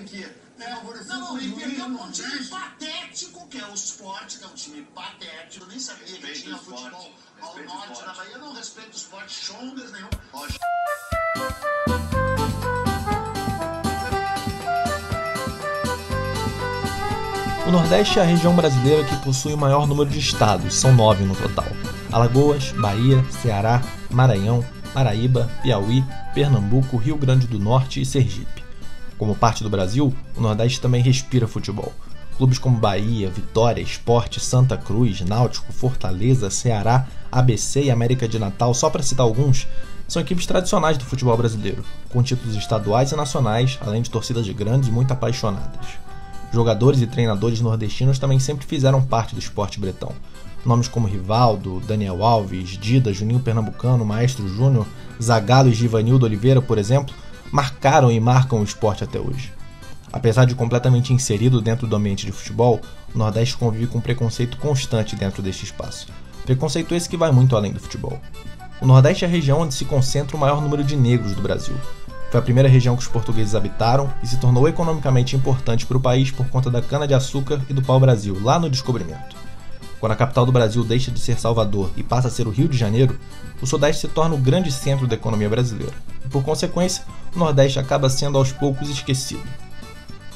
em que não, não, ele perdeu com um time patético, que é o esporte, que é um time patético. Eu nem sabia que tinha futebol ao norte da Bahia. Não respeito o esporte, chongas nenhum. O Nordeste é a região brasileira que possui o maior número de estados, são nove no total: Alagoas, Bahia, Ceará, Maranhão, Paraíba, Piauí, Pernambuco, Rio Grande do Norte e Sergipe. Como parte do Brasil, o Nordeste também respira futebol. Clubes como Bahia, Vitória, Esporte, Santa Cruz, Náutico, Fortaleza, Ceará, ABC e América de Natal, só para citar alguns, são equipes tradicionais do futebol brasileiro, com títulos estaduais e nacionais, além de torcidas grandes e muito apaixonadas. Jogadores e treinadores nordestinos também sempre fizeram parte do esporte bretão. Nomes como Rivaldo, Daniel Alves, Dida, Juninho Pernambucano, Maestro Júnior, Zagallo e Givanildo Oliveira, por exemplo, marcaram e marcam o esporte até hoje. Apesar de completamente inserido dentro do ambiente de futebol, o Nordeste convive com preconceito constante dentro deste espaço. Preconceito esse que vai muito além do futebol. O Nordeste é a região onde se concentra o maior número de negros do Brasil. Foi a primeira região que os portugueses habitaram e se tornou economicamente importante para o país por conta da cana-de-açúcar e do pau-brasil, lá no descobrimento. Quando a capital do Brasil deixa de ser Salvador e passa a ser o Rio de Janeiro, o Sudeste se torna o grande centro da economia brasileira. E por consequência, o Nordeste acaba sendo aos poucos esquecido.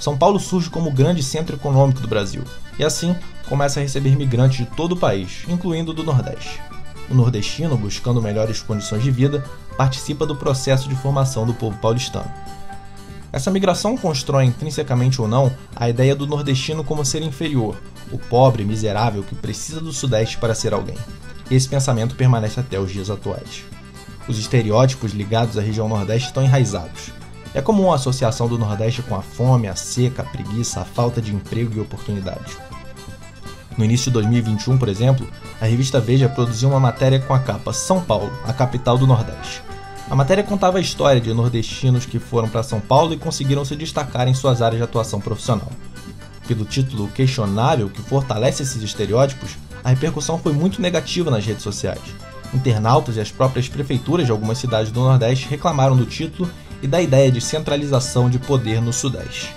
São Paulo surge como o grande centro econômico do Brasil, e assim começa a receber migrantes de todo o país, incluindo do Nordeste. O nordestino, buscando melhores condições de vida, participa do processo de formação do povo paulistano. Essa migração constrói intrinsecamente ou não a ideia do nordestino como ser inferior, o pobre miserável que precisa do Sudeste para ser alguém. E esse pensamento permanece até os dias atuais. Os estereótipos ligados à região Nordeste estão enraizados. É comum a associação do Nordeste com a fome, a seca, a preguiça, a falta de emprego e oportunidades. No início de 2021, por exemplo, a revista Veja produziu uma matéria com a capa São Paulo, a capital do Nordeste. A matéria contava a história de nordestinos que foram para São Paulo e conseguiram se destacar em suas áreas de atuação profissional. Pelo título questionável que fortalece esses estereótipos, a repercussão foi muito negativa nas redes sociais. Internautas e as próprias prefeituras de algumas cidades do Nordeste reclamaram do título e da ideia de centralização de poder no Sudeste.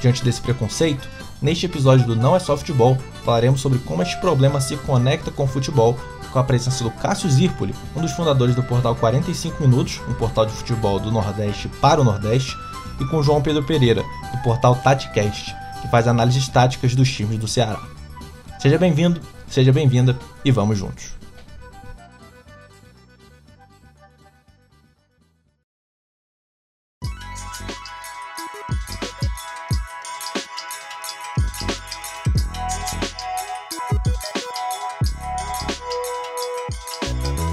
Diante desse preconceito, neste episódio do Não é Só Futebol, falaremos sobre como este problema se conecta com o futebol, com a presença do Cássio Zirpoli, um dos fundadores do portal 45 Minutos, um portal de futebol do Nordeste para o Nordeste, e com João Pedro Pereira, do portal TatiCast, que faz análises táticas dos times do Ceará. Seja bem-vindo, seja bem-vinda e vamos juntos.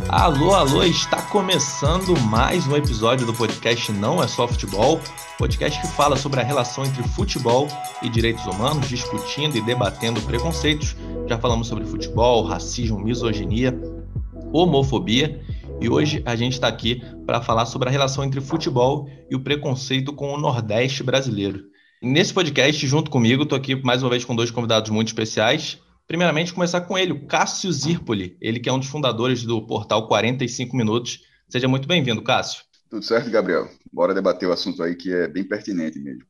Alô, alô, está começando mais um episódio do podcast Não é só futebol, podcast que fala sobre a relação entre futebol e direitos humanos, discutindo e debatendo preconceitos. Já falamos sobre futebol, racismo, misoginia, homofobia e hoje a gente está aqui para falar sobre a relação entre futebol e o preconceito com o Nordeste brasileiro. Nesse podcast, junto comigo, estou aqui mais uma vez com dois convidados muito especiais. Primeiramente, começar com ele, o Cássio Zirpoli, ele que é um dos fundadores do portal 45 Minutos. Seja muito bem-vindo, Cássio. Tudo certo, Gabriel? Bora debater o assunto aí que é bem pertinente mesmo.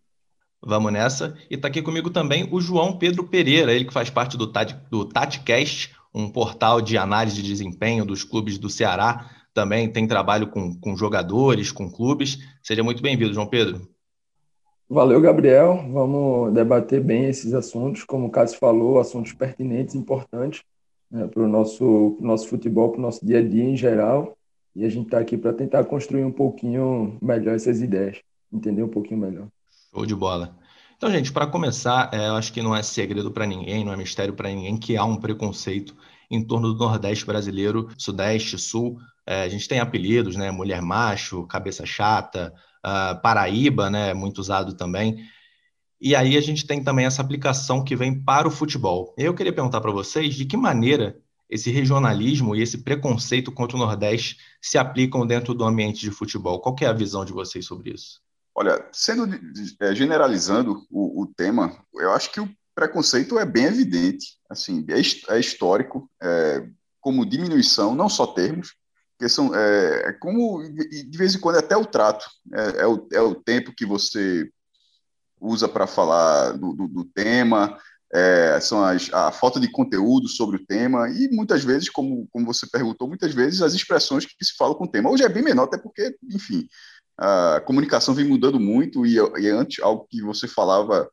Vamos nessa. E está aqui comigo também o João Pedro Pereira, ele que faz parte do, Tati, do TatiCast, um portal de análise de desempenho dos clubes do Ceará. Também tem trabalho com, com jogadores, com clubes. Seja muito bem-vindo, João Pedro. Valeu, Gabriel. Vamos debater bem esses assuntos, como o Cássio falou, assuntos pertinentes, importantes né, para o nosso, nosso futebol, para o nosso dia a dia em geral. E a gente está aqui para tentar construir um pouquinho melhor essas ideias, entender um pouquinho melhor. Show de bola. Então, gente, para começar, é, eu acho que não é segredo para ninguém, não é mistério para ninguém que há um preconceito em torno do Nordeste brasileiro, Sudeste, Sul. É, a gente tem apelidos, né? Mulher macho, cabeça chata, uh, Paraíba, né, muito usado também. E aí a gente tem também essa aplicação que vem para o futebol. Eu queria perguntar para vocês de que maneira esse regionalismo e esse preconceito contra o Nordeste se aplicam dentro do ambiente de futebol. Qual é a visão de vocês sobre isso? Olha, sendo é, generalizando o, o tema, eu acho que o preconceito é bem evidente, assim, é, é histórico, é, como diminuição, não só termos, porque são, é, é como, de vez em quando, até o trato, é, é, o, é o tempo que você usa para falar do, do, do tema, é, são as, a falta de conteúdo sobre o tema e muitas vezes, como, como você perguntou, muitas vezes as expressões que se falam com o tema. Hoje é bem menor, até porque, enfim, a comunicação vem mudando muito e, e antes algo que você falava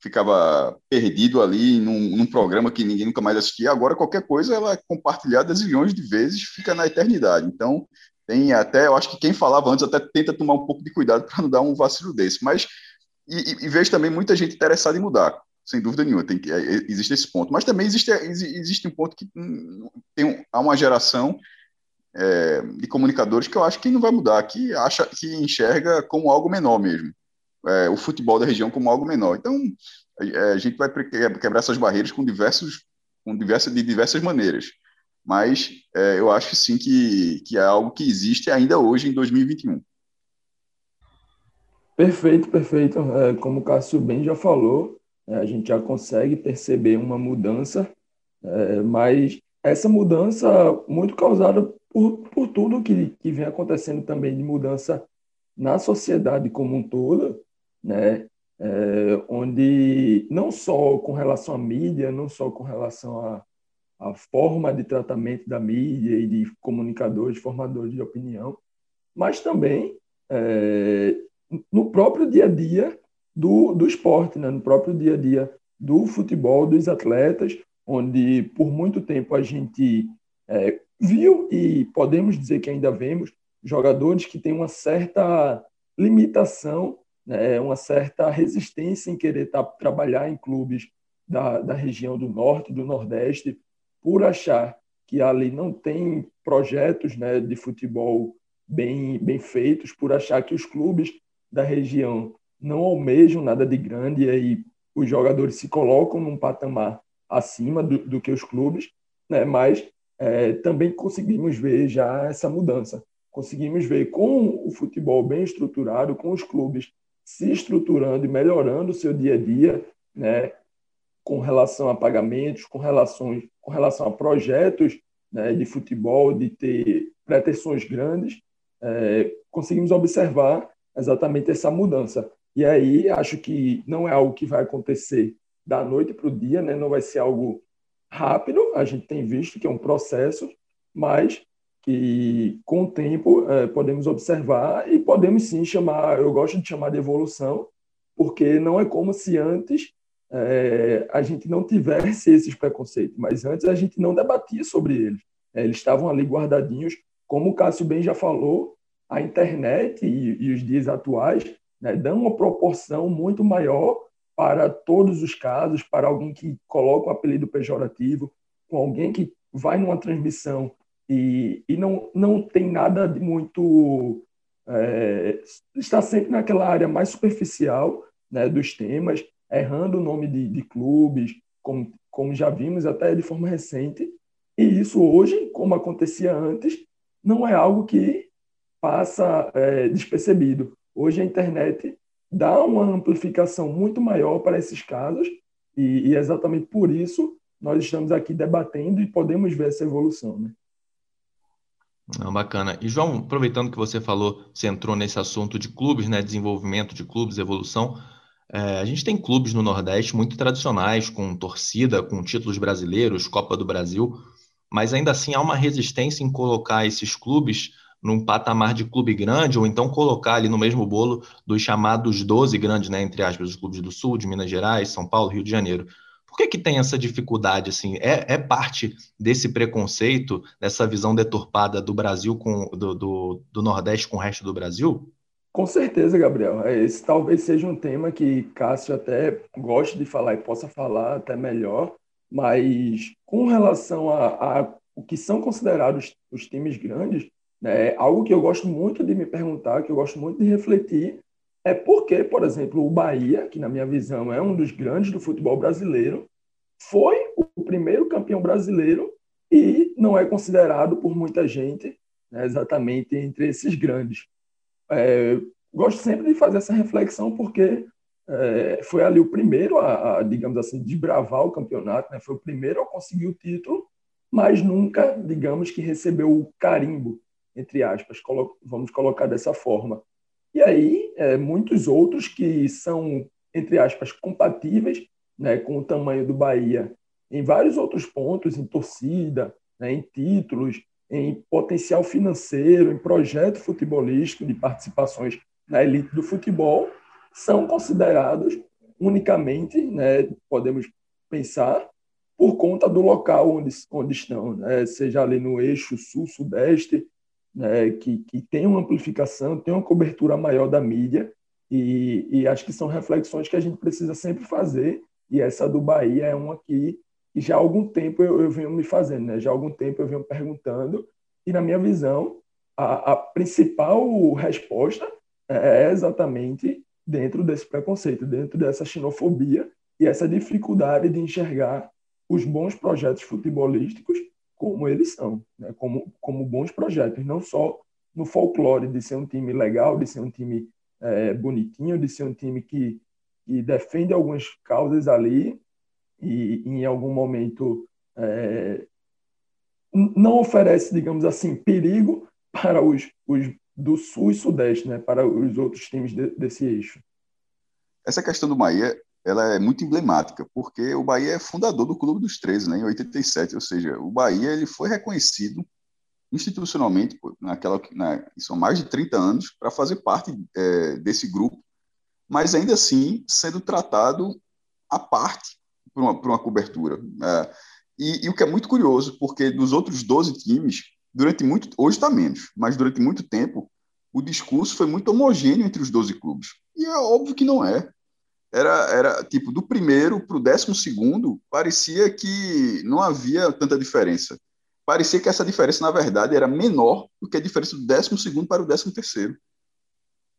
ficava perdido ali num, num, programa que ninguém nunca mais assistia. Agora, qualquer coisa, ela é compartilhada zilhões de vezes, fica na eternidade. Então, tem até, eu acho que quem falava antes até tenta tomar um pouco de cuidado para não dar um vacilo desse. Mas, e, e, vejo também muita gente interessada em mudar, sem dúvida nenhuma, tem que, é, existe esse ponto. Mas também existe, existe um ponto que hum, tem, há uma geração é, de comunicadores que eu acho que não vai mudar, que acha que enxerga como algo menor mesmo é, o futebol da região como algo menor. Então, é, a gente vai quebrar essas barreiras com diversos, com diversas, de diversas maneiras. Mas é, eu acho sim que, que é algo que existe ainda hoje em 2021. Perfeito, perfeito. É, como o Cássio bem já falou, é, a gente já consegue perceber uma mudança, é, mas essa mudança muito causada por, por tudo que, que vem acontecendo também de mudança na sociedade como um todo, né? É, onde não só com relação à mídia, não só com relação à, à forma de tratamento da mídia e de comunicadores, formadores de opinião, mas também é, no próprio dia a dia do, do esporte, né? no próprio dia a dia do futebol, dos atletas, onde por muito tempo a gente é, viu e podemos dizer que ainda vemos jogadores que têm uma certa limitação né, uma certa resistência em querer trabalhar em clubes da, da região do Norte, do Nordeste, por achar que ali não tem projetos né, de futebol bem, bem feitos, por achar que os clubes da região não almejam nada de grande e aí os jogadores se colocam num patamar acima do, do que os clubes, né? mas é, também conseguimos ver já essa mudança. Conseguimos ver com o futebol bem estruturado, com os clubes se estruturando e melhorando o seu dia a dia, né, com relação a pagamentos, com, relações, com relação a projetos né, de futebol, de ter pretensões grandes, é, conseguimos observar exatamente essa mudança. E aí acho que não é algo que vai acontecer da noite para o dia, né? não vai ser algo rápido, a gente tem visto que é um processo, mas que com o tempo é, podemos observar e podemos sim chamar, eu gosto de chamar de evolução, porque não é como se antes é, a gente não tivesse esses preconceitos, mas antes a gente não debatia sobre eles. É, eles estavam ali guardadinhos, como o Cássio bem já falou, a internet e, e os dias atuais né, dão uma proporção muito maior para todos os casos, para alguém que coloca um apelido pejorativo, com alguém que vai numa transmissão e, e não, não tem nada de muito. É, está sempre naquela área mais superficial né, dos temas, errando o nome de, de clubes, como, como já vimos até de forma recente. E isso hoje, como acontecia antes, não é algo que passa é, despercebido. Hoje a internet dá uma amplificação muito maior para esses casos e, e exatamente por isso nós estamos aqui debatendo e podemos ver essa evolução. Né? Não, bacana. E João, aproveitando que você falou, você entrou nesse assunto de clubes, né, desenvolvimento de clubes, evolução. É, a gente tem clubes no Nordeste muito tradicionais, com torcida, com títulos brasileiros, Copa do Brasil, mas ainda assim há uma resistência em colocar esses clubes num patamar de clube grande, ou então colocar ali no mesmo bolo dos chamados 12 grandes, né, entre aspas, os clubes do Sul, de Minas Gerais, São Paulo, Rio de Janeiro. Por que, que tem essa dificuldade? Assim? É, é parte desse preconceito, dessa visão deturpada do Brasil com do, do, do Nordeste com o resto do Brasil? Com certeza, Gabriel. É, esse talvez seja um tema que Cássio até goste de falar e possa falar até melhor, mas com relação a, a o que são considerados os times grandes, né, algo que eu gosto muito de me perguntar, que eu gosto muito de refletir, é porque, por exemplo, o Bahia, que na minha visão é um dos grandes do futebol brasileiro, foi o primeiro campeão brasileiro e não é considerado por muita gente né, exatamente entre esses grandes. É, gosto sempre de fazer essa reflexão porque é, foi ali o primeiro a, a, digamos assim, desbravar o campeonato, né, foi o primeiro a conseguir o título, mas nunca, digamos que recebeu o carimbo, entre aspas, colo vamos colocar dessa forma. E aí, é, muitos outros que são entre aspas, compatíveis né, com o tamanho do Bahia em vários outros pontos, em torcida, né, em títulos, em potencial financeiro, em projeto futebolístico de participações na elite do futebol, são considerados unicamente, né, podemos pensar, por conta do local onde, onde estão, né, seja ali no eixo sul-sudeste, né, que, que tem uma amplificação, tem uma cobertura maior da mídia, e, e acho que são reflexões que a gente precisa sempre fazer, e essa do Bahia é uma que e já há algum tempo eu, eu venho me fazendo, né? já há algum tempo eu venho perguntando, e na minha visão, a, a principal resposta é exatamente dentro desse preconceito, dentro dessa xenofobia e essa dificuldade de enxergar os bons projetos futebolísticos como eles são, né? como, como bons projetos, não só no folclore de ser um time legal, de ser um time é, bonitinho, de ser um time que, que defende algumas causas ali, e em algum momento é, não oferece, digamos assim, perigo para os, os do sul e sudeste, né, para os outros times de, desse eixo. Essa questão do Bahia ela é muito emblemática, porque o Bahia é fundador do Clube dos 13, né, em 87, ou seja, o Bahia ele foi reconhecido institucionalmente naquela na, são mais de 30 anos para fazer parte é, desse grupo, mas ainda assim sendo tratado à parte para uma, uma, cobertura. É, e, e, o que é muito curioso, porque dos outros 12 times, durante muito. Hoje está menos, mas durante muito tempo, o discurso foi muito homogêneo entre os 12 clubes. E é óbvio que não é. Era, era tipo, do primeiro para o décimo segundo, parecia que não havia tanta diferença. Parecia que essa diferença, na verdade, era menor do que a diferença do décimo segundo para o décimo terceiro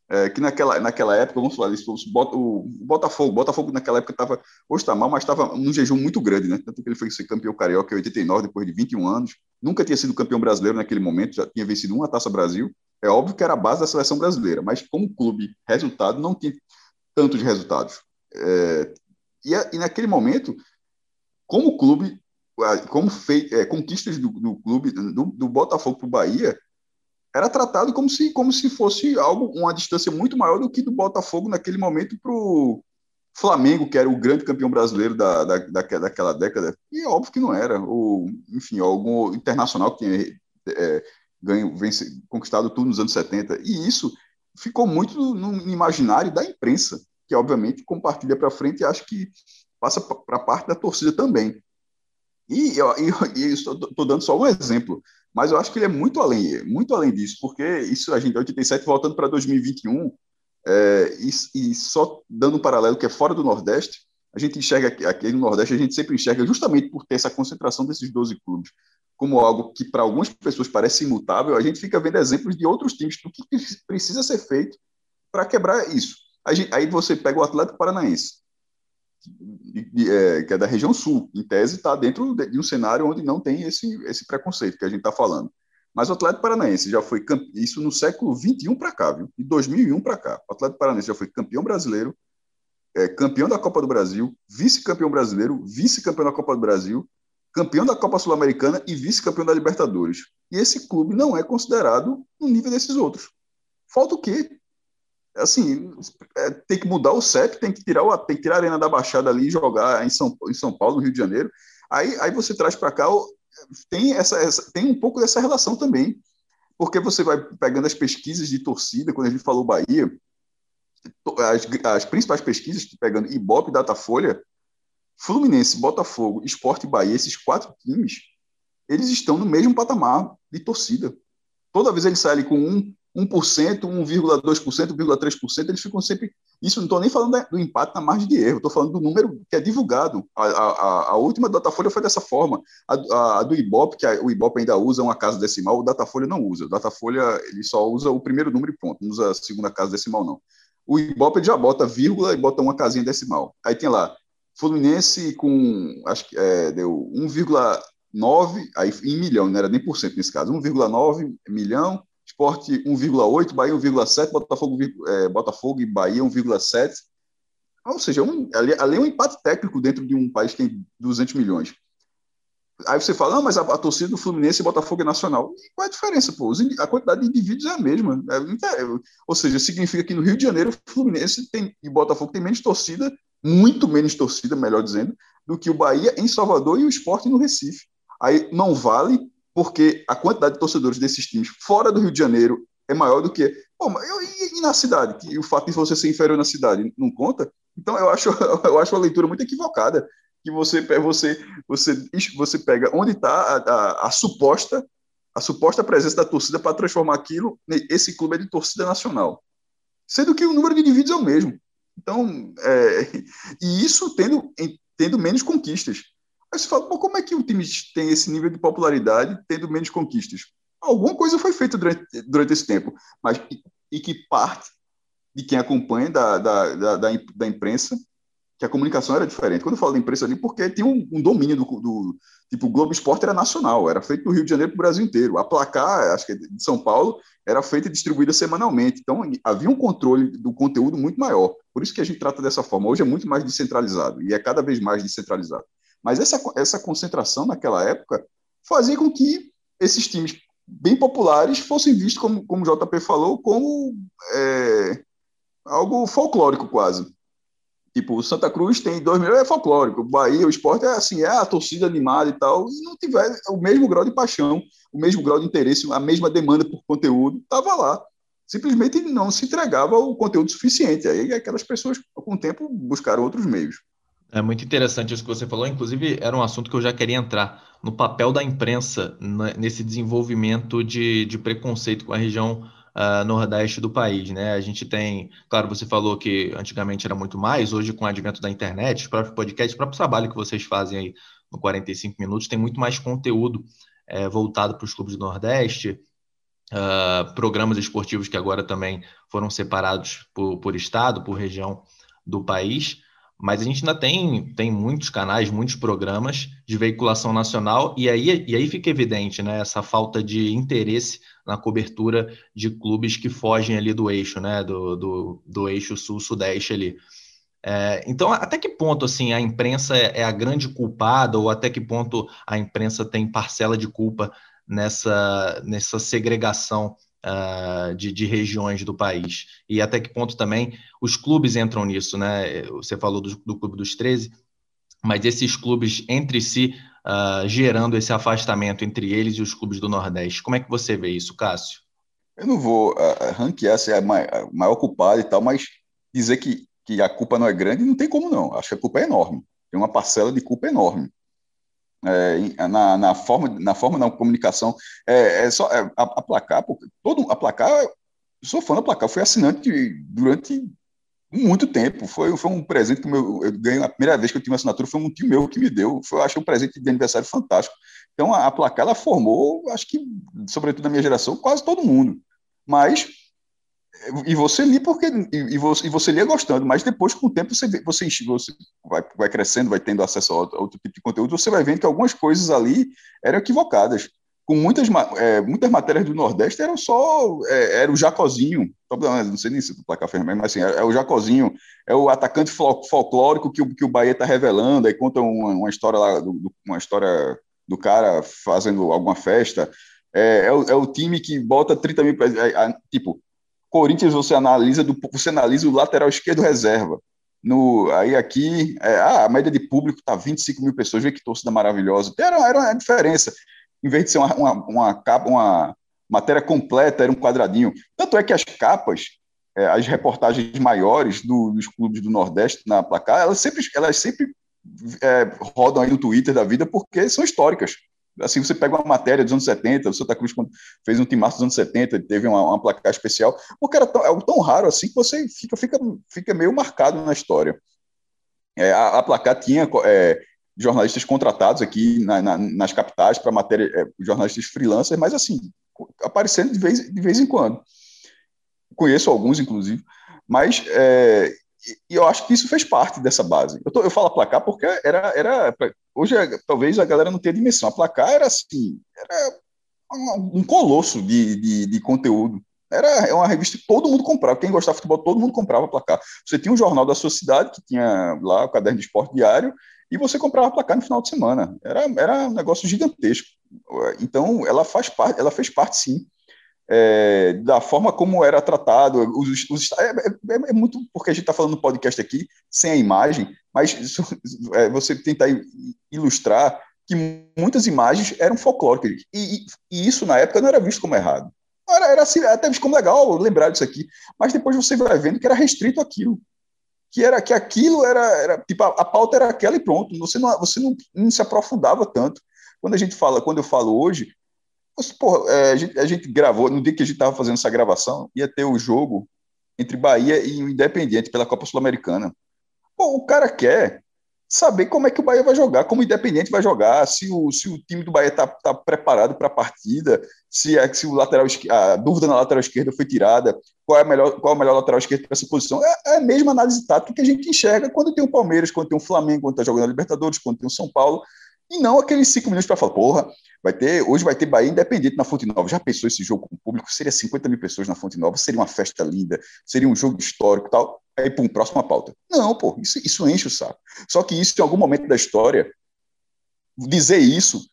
é, que naquela, naquela época, vamos falar disso, o Botafogo, Botafogo naquela época estava, hoje está mal, mas estava num jejum muito grande, né? Tanto que ele foi ser campeão carioca em 89, depois de 21 anos, nunca tinha sido campeão brasileiro naquele momento, já tinha vencido uma Taça Brasil, é óbvio que era a base da seleção brasileira, mas como clube, resultado, não tinha tanto de resultados. É, e, e, naquele momento, como clube, como é, conquistas do, do clube, do, do Botafogo para o Bahia, era tratado como se, como se fosse algo, uma distância muito maior do que do Botafogo naquele momento para o Flamengo, que era o grande campeão brasileiro da, da, daquela década. E é óbvio que não era. Ou, enfim, algum internacional que tinha é, ganho, vence, conquistado tudo nos anos 70. E isso ficou muito no imaginário da imprensa, que obviamente compartilha para frente e acho que passa para parte da torcida também. E eu estou dando só um exemplo. Mas eu acho que ele é muito além, muito além disso, porque isso a gente, 87, voltando para 2021, é, e, e, só dando um paralelo que é fora do Nordeste, a gente enxerga aqui no Nordeste, a gente sempre enxerga justamente por ter essa concentração desses 12 clubes como algo que para algumas pessoas parece imutável, a gente fica vendo exemplos de outros times do que precisa ser feito para quebrar isso. Aí você pega o Atlético Paranaense, é, que é da região sul, em tese está dentro de, um cenário onde não tem esse, esse preconceito que a gente está falando. Mas o Atlético Paranaense já foi isso no século 21 para cá, viu? De 2001 para cá. O Atlético Paranaense já foi campeão brasileiro, é, campeão da Copa do Brasil, vice-campeão brasileiro, vice-campeão da Copa do Brasil, campeão da Copa Sul-Americana e vice-campeão da Libertadores. E esse clube não é considerado no nível desses outros. Falta o quê? assim, é, tem que mudar o CEP, tem que tirar o, tem que tirar a Arena da Baixada ali e jogar em São, em São Paulo, no Rio de Janeiro. Aí, aí você traz para cá, tem, essa, essa, tem um pouco dessa relação também, porque você vai pegando as pesquisas de torcida, quando a gente falou Bahia, as, as principais pesquisas, pegando Ibope, Datafolha, Fluminense, Botafogo, Esporte e Bahia, esses quatro times, eles estão no mesmo patamar de torcida. Toda vez eles saem com um, 1%, 1,2%, 1,3%, eles ficam sempre. Isso não estou nem falando do impacto na margem de erro, estou falando do número que é divulgado. A, a, a última Datafolha foi dessa forma. A, a, a do Ibope, que o Ibope ainda usa uma casa decimal, o Datafolha não usa. O Datafolha ele só usa o primeiro número e ponto, não usa a segunda casa decimal, não. O Ibope já bota vírgula e bota uma casinha decimal. Aí tem lá, Fluminense com, acho que é, deu 1,9, aí em milhão, não era nem por cento nesse caso, 1,9 milhão, Esporte 1,8, Bahia 1,7, Botafogo, é, Botafogo e Bahia 1,7. Ou seja, um, ali, ali é um empate técnico dentro de um país que tem 200 milhões. Aí você fala, não, mas a, a, torcida do Fluminense e Botafogo é nacional. E qual é a diferença, pô? A quantidade de indivíduos é a mesma. É, ou seja, significa que no Rio de Janeiro, o Fluminense tem, e Botafogo tem menos torcida, muito menos torcida, melhor dizendo, do que o Bahia em Salvador e o Esporte no Recife. Aí não vale, porque a quantidade de torcedores desses times fora do Rio de Janeiro é maior do que. Pô, eu, e, na cidade? Que o fato de você ser inferior na cidade não conta? Então eu acho, eu acho a leitura muito equivocada que você você você você pega onde está a, a, a, suposta a suposta presença da torcida para transformar aquilo esse clube é de torcida nacional sendo que o número de indivíduos é o mesmo então é, e isso tendo tendo menos conquistas. Aí você fala como é que o time tem esse nível de popularidade tendo menos conquistas? Alguma coisa foi feita durante, durante esse tempo mas e, e que parte de quem acompanha da, da, da, da imprensa que a comunicação era diferente. Quando eu falo da imprensa ali, porque tinha um, um domínio do, do, Tipo, o Globo Esporte era nacional, era feito no Rio de Janeiro para o Brasil inteiro. A placar, acho que de São Paulo, era feita e distribuída semanalmente. Então, havia um controle do conteúdo muito maior. Por isso que a gente trata dessa forma. Hoje é muito mais descentralizado, e é cada vez mais descentralizado. Mas essa, essa concentração naquela época fazia com que esses times bem populares fossem vistos, como, como o JP falou, como é, algo folclórico quase. Tipo, o Santa Cruz tem 2 milhões, é folclórico. O Bahia, o esporte é assim, é a torcida animada e tal, e não tiver o mesmo grau de paixão, o mesmo grau de interesse, a mesma demanda por conteúdo, estava lá. Simplesmente não se entregava o conteúdo suficiente. Aí aquelas pessoas, com o tempo, buscaram outros meios. É muito interessante isso que você falou. Inclusive, era um assunto que eu já queria entrar no papel da imprensa nesse desenvolvimento de, de preconceito com a região uh, nordeste do país, né? A gente tem, claro, você falou que antigamente era muito mais, hoje com o advento da internet, os próprios podcasts, o próprio trabalho que vocês fazem aí no 45 minutos tem muito mais conteúdo é, voltado para os clubes do Nordeste, uh, programas esportivos que agora também foram separados por, por estado, por região do país. Mas a gente ainda tem, tem muitos canais, muitos programas de veiculação nacional, e aí, e aí fica evidente né, essa falta de interesse na cobertura de clubes que fogem ali do eixo, né, do, do, do eixo sul-sudeste ali. É, então, até que ponto assim a imprensa é, é a grande culpada, ou até que ponto a imprensa tem parcela de culpa nessa, nessa segregação uh, de, de, regiões do país. E até que ponto também os clubes entram nisso, né? Você falou do, do Clube dos 13, mas esses clubes entre si uh, gerando esse afastamento entre eles e os clubes do Nordeste. Como é que você vê isso, Cássio? Eu não vou uh, ranquear se é a maior, maior culpada e tal, mas dizer que, que a culpa não é grande não tem como não. Acho que a culpa é enorme. Tem uma parcela de culpa enorme é, na, na, forma, na forma da comunicação. É, é só é, a, a, placar, porque todo a placar, eu sou fã da placar, fui assinante durante muito tempo. Foi, foi um presente que meu, eu ganhei a primeira vez que eu tive uma assinatura, foi um tio meu que me deu. Foi, eu achei um presente de aniversário fantástico. Então a, a placar ela formou, acho que, sobretudo na minha geração, quase todo mundo. Mas e você lia porque e, você, e você lia gostando, mas depois com o tempo você você, você vai, vai crescendo, vai tendo acesso a outro, a outro, tipo de conteúdo, você vai vendo que algumas coisas ali eram equivocadas. Com muitas, é, muitas matérias do Nordeste eram só é, era o Jacozinho, não sei nem se o placar fez mas assim, é, é, o Jacozinho, é o atacante folclórico que o, que o Bahia está revelando, aí conta uma, uma história lá, do, uma história do cara fazendo alguma festa. É, é, o, é o time que bota 30 mil. É, tipo, Corinthians você analisa do, você analisa o lateral esquerdo reserva. No, aí aqui, é, ah, a média de público tá 25 mil pessoas, vê que torcida maravilhosa. Era, era uma diferença. Em vez de ser uma, uma, uma, uma matéria completa, era um quadradinho. Tanto é que as capas, é, as reportagens maiores do, dos clubes do Nordeste na placar, elas sempre, elas sempre é, rodam aí no Twitter da vida porque são históricas assim, você pega uma matéria dos anos 70, o Santa Cruz quando fez um timaço dos anos 70, teve uma, uma placar especial, era tão, é tão raro assim que você fica, fica, fica meio marcado na história. É, a, a placar tinha é, jornalistas contratados aqui na, na, nas capitais para matéria, é, jornalistas freelancers, mas assim, aparecendo de vez, de vez em quando. Conheço alguns, inclusive, mas é, e eu acho que isso fez parte dessa base. Eu, tô, eu falo placar porque era, era hoje talvez a galera não tenha dimensão. A placar era assim, era um, um colosso de, de, de, conteúdo. Era uma revista que todo mundo comprava. Quem gostava de futebol, todo mundo comprava a placar. Você tinha um jornal da sua cidade, que tinha lá o caderno de esporte diário, e você comprava placar no final de semana. Era, era um negócio gigantesco. Então, ela faz parte, ela fez parte, sim, é, da forma como era tratado. Os, os é, é, é, muito porque a gente está falando no podcast aqui sem a imagem, mas isso, é, você tentar ilustrar que muitas imagens eram folclóricas e, e, isso na época não era visto como errado. Era, era assim, até visto como legal lembrar disso aqui, mas depois você vai vendo que era restrito aquilo que era que aquilo era, era tipo a, a, pauta era aquela e pronto. Você não você não, não, se aprofundava tanto. Quando a gente fala, quando eu falo hoje, você, porra, é, a, gente, a, gente, gravou no dia que a gente estava fazendo essa gravação ia ter o jogo entre Bahia e o Independiente pela Copa Sul-Americana. O cara quer saber como é que o Bahia vai jogar, como o Independente vai jogar, se o, se o time do Bahia está tá preparado para a partida, se, é, se o lateral a dúvida na lateral esquerda foi tirada, qual é a melhor, qual é a melhor lateral esquerda para essa posição. É, é, a mesma análise tática que a gente enxerga quando tem o Palmeiras, quando tem o Flamengo, quando está jogando a Libertadores, quando tem o São Paulo, e não aqueles cinco minutos para falar, porra, vai ter, hoje vai ter Bahia Independente na Fonte Nova. Já pensou esse jogo com o público? Seria 50 mil pessoas na Fonte Nova, seria uma festa linda, seria um jogo histórico tal. Aí, pum, próxima pauta. Não, pô, isso, isso enche o saco. Só que isso, em algum momento da história, dizer isso,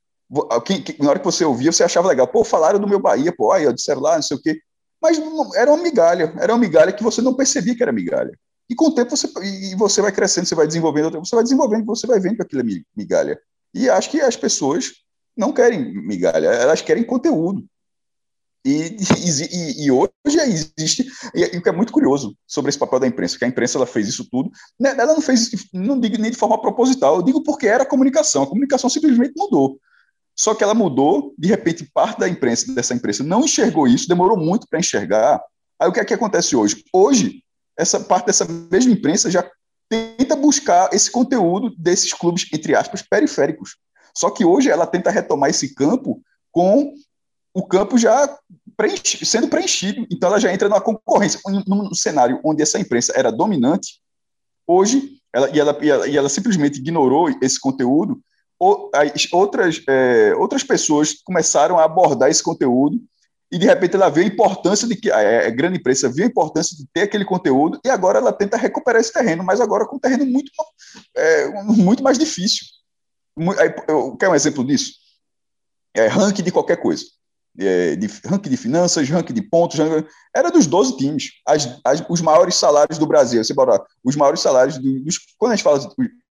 na hora que você ouvia, você achava legal. Pô, falaram do meu Bahia, pô, aí, disseram lá, não sei o quê. Mas era uma migalha, era uma migalha que você não percebia que era migalha. E com o tempo você, e você vai crescendo, você vai desenvolvendo, você vai desenvolvendo, você vai vendo que aquilo é migalha. E acho que as pessoas não querem migalha, elas querem conteúdo. E, e, e, hoje existe, e, o que é muito curioso sobre esse papel da imprensa, que a imprensa ela fez isso tudo, né, ela não fez isso, não digo nem de forma proposital, eu digo porque era a comunicação, a comunicação simplesmente mudou. Só que ela mudou, de repente, parte da imprensa, dessa imprensa, não enxergou isso, demorou muito para enxergar. Aí o que é que acontece hoje? Hoje, essa parte dessa mesma imprensa já tenta buscar esse conteúdo desses clubes, entre aspas, periféricos. Só que hoje ela tenta retomar esse campo com o campo já preenchi, sendo preenchido. Então ela já entra numa concorrência. Num cenário onde essa imprensa era dominante, hoje, ela, e, ela, e, ela, e ela simplesmente ignorou esse conteúdo, ou, as, outras, é, outras pessoas começaram a abordar esse conteúdo e de repente ela vê a importância de que a, a grande imprensa viu a importância de ter aquele conteúdo e agora ela tenta recuperar esse terreno, mas agora com um terreno muito, é, muito mais difícil. Quer um exemplo disso? É ranking de qualquer coisa é, de ranking de finanças, ranking de pontos, ranking, era dos 12 times, as, as, os maiores salários do Brasil. Você bora, os maiores salários do, dos, quando a gente fala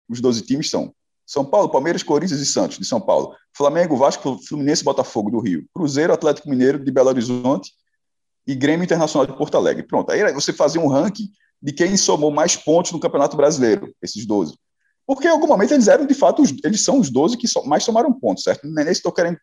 os 12 times são São Paulo, Palmeiras, Corinthians e Santos de São Paulo, Flamengo, Vasco, Fluminense, Botafogo do Rio, Cruzeiro, Atlético Mineiro de Belo Horizonte e Grêmio Internacional de Porto Alegre. Pronto, aí você fazia um ranking de quem somou mais pontos no Campeonato Brasileiro, esses 12. Porque em algum momento eles eram, de fato, os, eles são os 12 que mais somaram pontos, certo? É nesse estou querendo.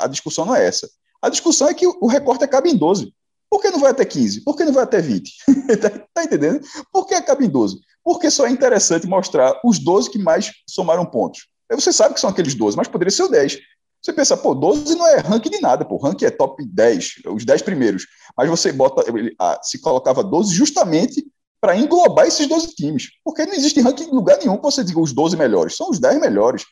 A discussão não é essa. A discussão é que o recorte acaba em 12. Por que não vai até 15? Por que não vai até 20? tá, tá entendendo? Por que acaba em 12? Porque só é interessante mostrar os 12 que mais somaram pontos. Você sabe que são aqueles 12, mas poderia ser o 10. Você pensa, pô, 12 não é ranking de nada, pô, ranking é top 10, os 10 primeiros. Mas você bota, se colocava 12 justamente para englobar esses 12 times. Porque não existe ranking em lugar nenhum que você diga os 12 melhores. São os 10 melhores.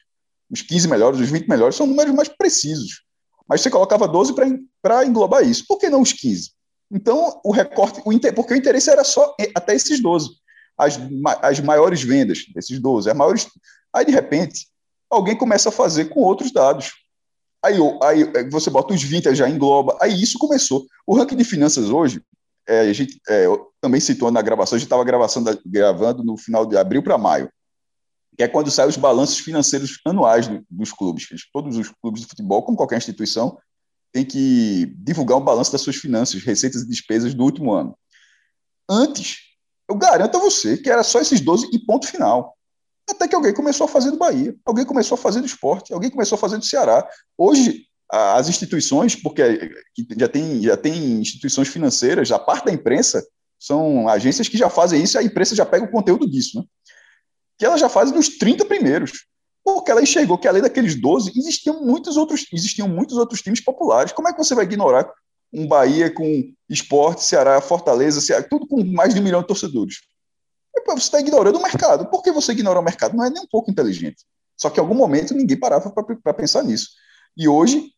Os 15 melhores, os 20 melhores, são números mais precisos. Mas você colocava 12 para englobar isso. Por que não os 15? Então, o recorte, o porque o interesse era só até esses 12. As, as maiores vendas desses 12, as maiores. Aí, de repente, alguém começa a fazer com outros dados. Aí, aí você bota os 20, já engloba. Aí isso começou. O ranking de finanças hoje, é, a gente é, também citou na gravação, a gente estava gravando no final de abril para maio, que é quando saem os balanços financeiros anuais do, dos clubes. Todos os clubes de futebol, como qualquer instituição, tem que divulgar um balanço das suas finanças, receitas e despesas do último ano. Antes, eu garanto a você que era só esses 12 e ponto final. Até que alguém começou a fazer do Bahia, alguém começou a fazer do esporte, alguém começou a fazer do Ceará. Hoje, as instituições, porque já tem, já tem instituições financeiras, a parte da imprensa, são agências que já fazem isso e a imprensa já pega o conteúdo disso, né? que ela já faz nos 30 primeiros. Porque ela enxergou que além daqueles 12, existiam muitos outros, existiam muitos outros times populares. Como é que você vai ignorar um Bahia com esporte, Ceará, Fortaleza, Ceará, tudo com mais de um milhão de torcedores? Você está ignorando o mercado. Por que você ignora o mercado? Não é nem um pouco inteligente. Só que em algum momento ninguém parava para pensar nisso. E hoje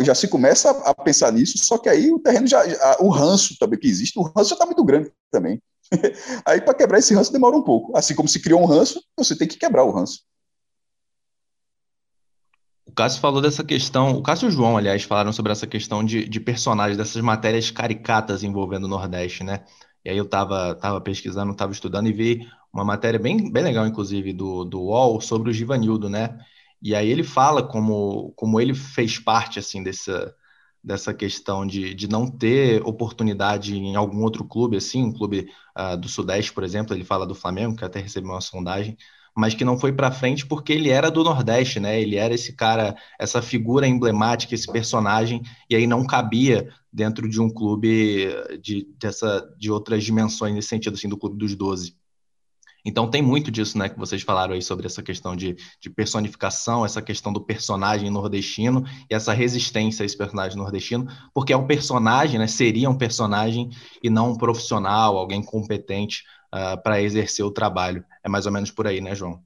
já se começa a pensar nisso, só que aí o terreno já, o ranço também que existe, o ranço já está muito grande também. Aí, para quebrar esse ranço, demora um pouco. Assim como se criou um ranço, você tem que quebrar o ranço. O Cássio falou dessa questão, o Cássio e o João, aliás, falaram sobre essa questão de, de personagens, dessas matérias caricatas envolvendo o Nordeste, né? E aí eu estava tava pesquisando, estava estudando e vi uma matéria bem, bem legal, inclusive, do, do UOL sobre o Givanildo, né? E aí ele fala como, como ele fez parte, assim, dessa, dessa questão de, de não ter oportunidade em algum outro clube, assim, um clube uh, do Sudeste, por exemplo, ele fala do Flamengo, que até recebeu uma sondagem, mas que não foi para frente porque ele era do Nordeste, né? Ele era esse cara, essa figura emblemática, esse personagem, e aí não cabia dentro de um clube de, dessa, de outras dimensões nesse sentido, assim, do clube dos 12. Então tem muito disso, né, que vocês falaram aí sobre essa questão de, de personificação, essa questão do personagem nordestino e essa resistência a esse personagem nordestino, porque é um personagem, né, seria um personagem e não um profissional, alguém competente uh, ah, para exercer o trabalho. É mais ou menos por aí, né, João?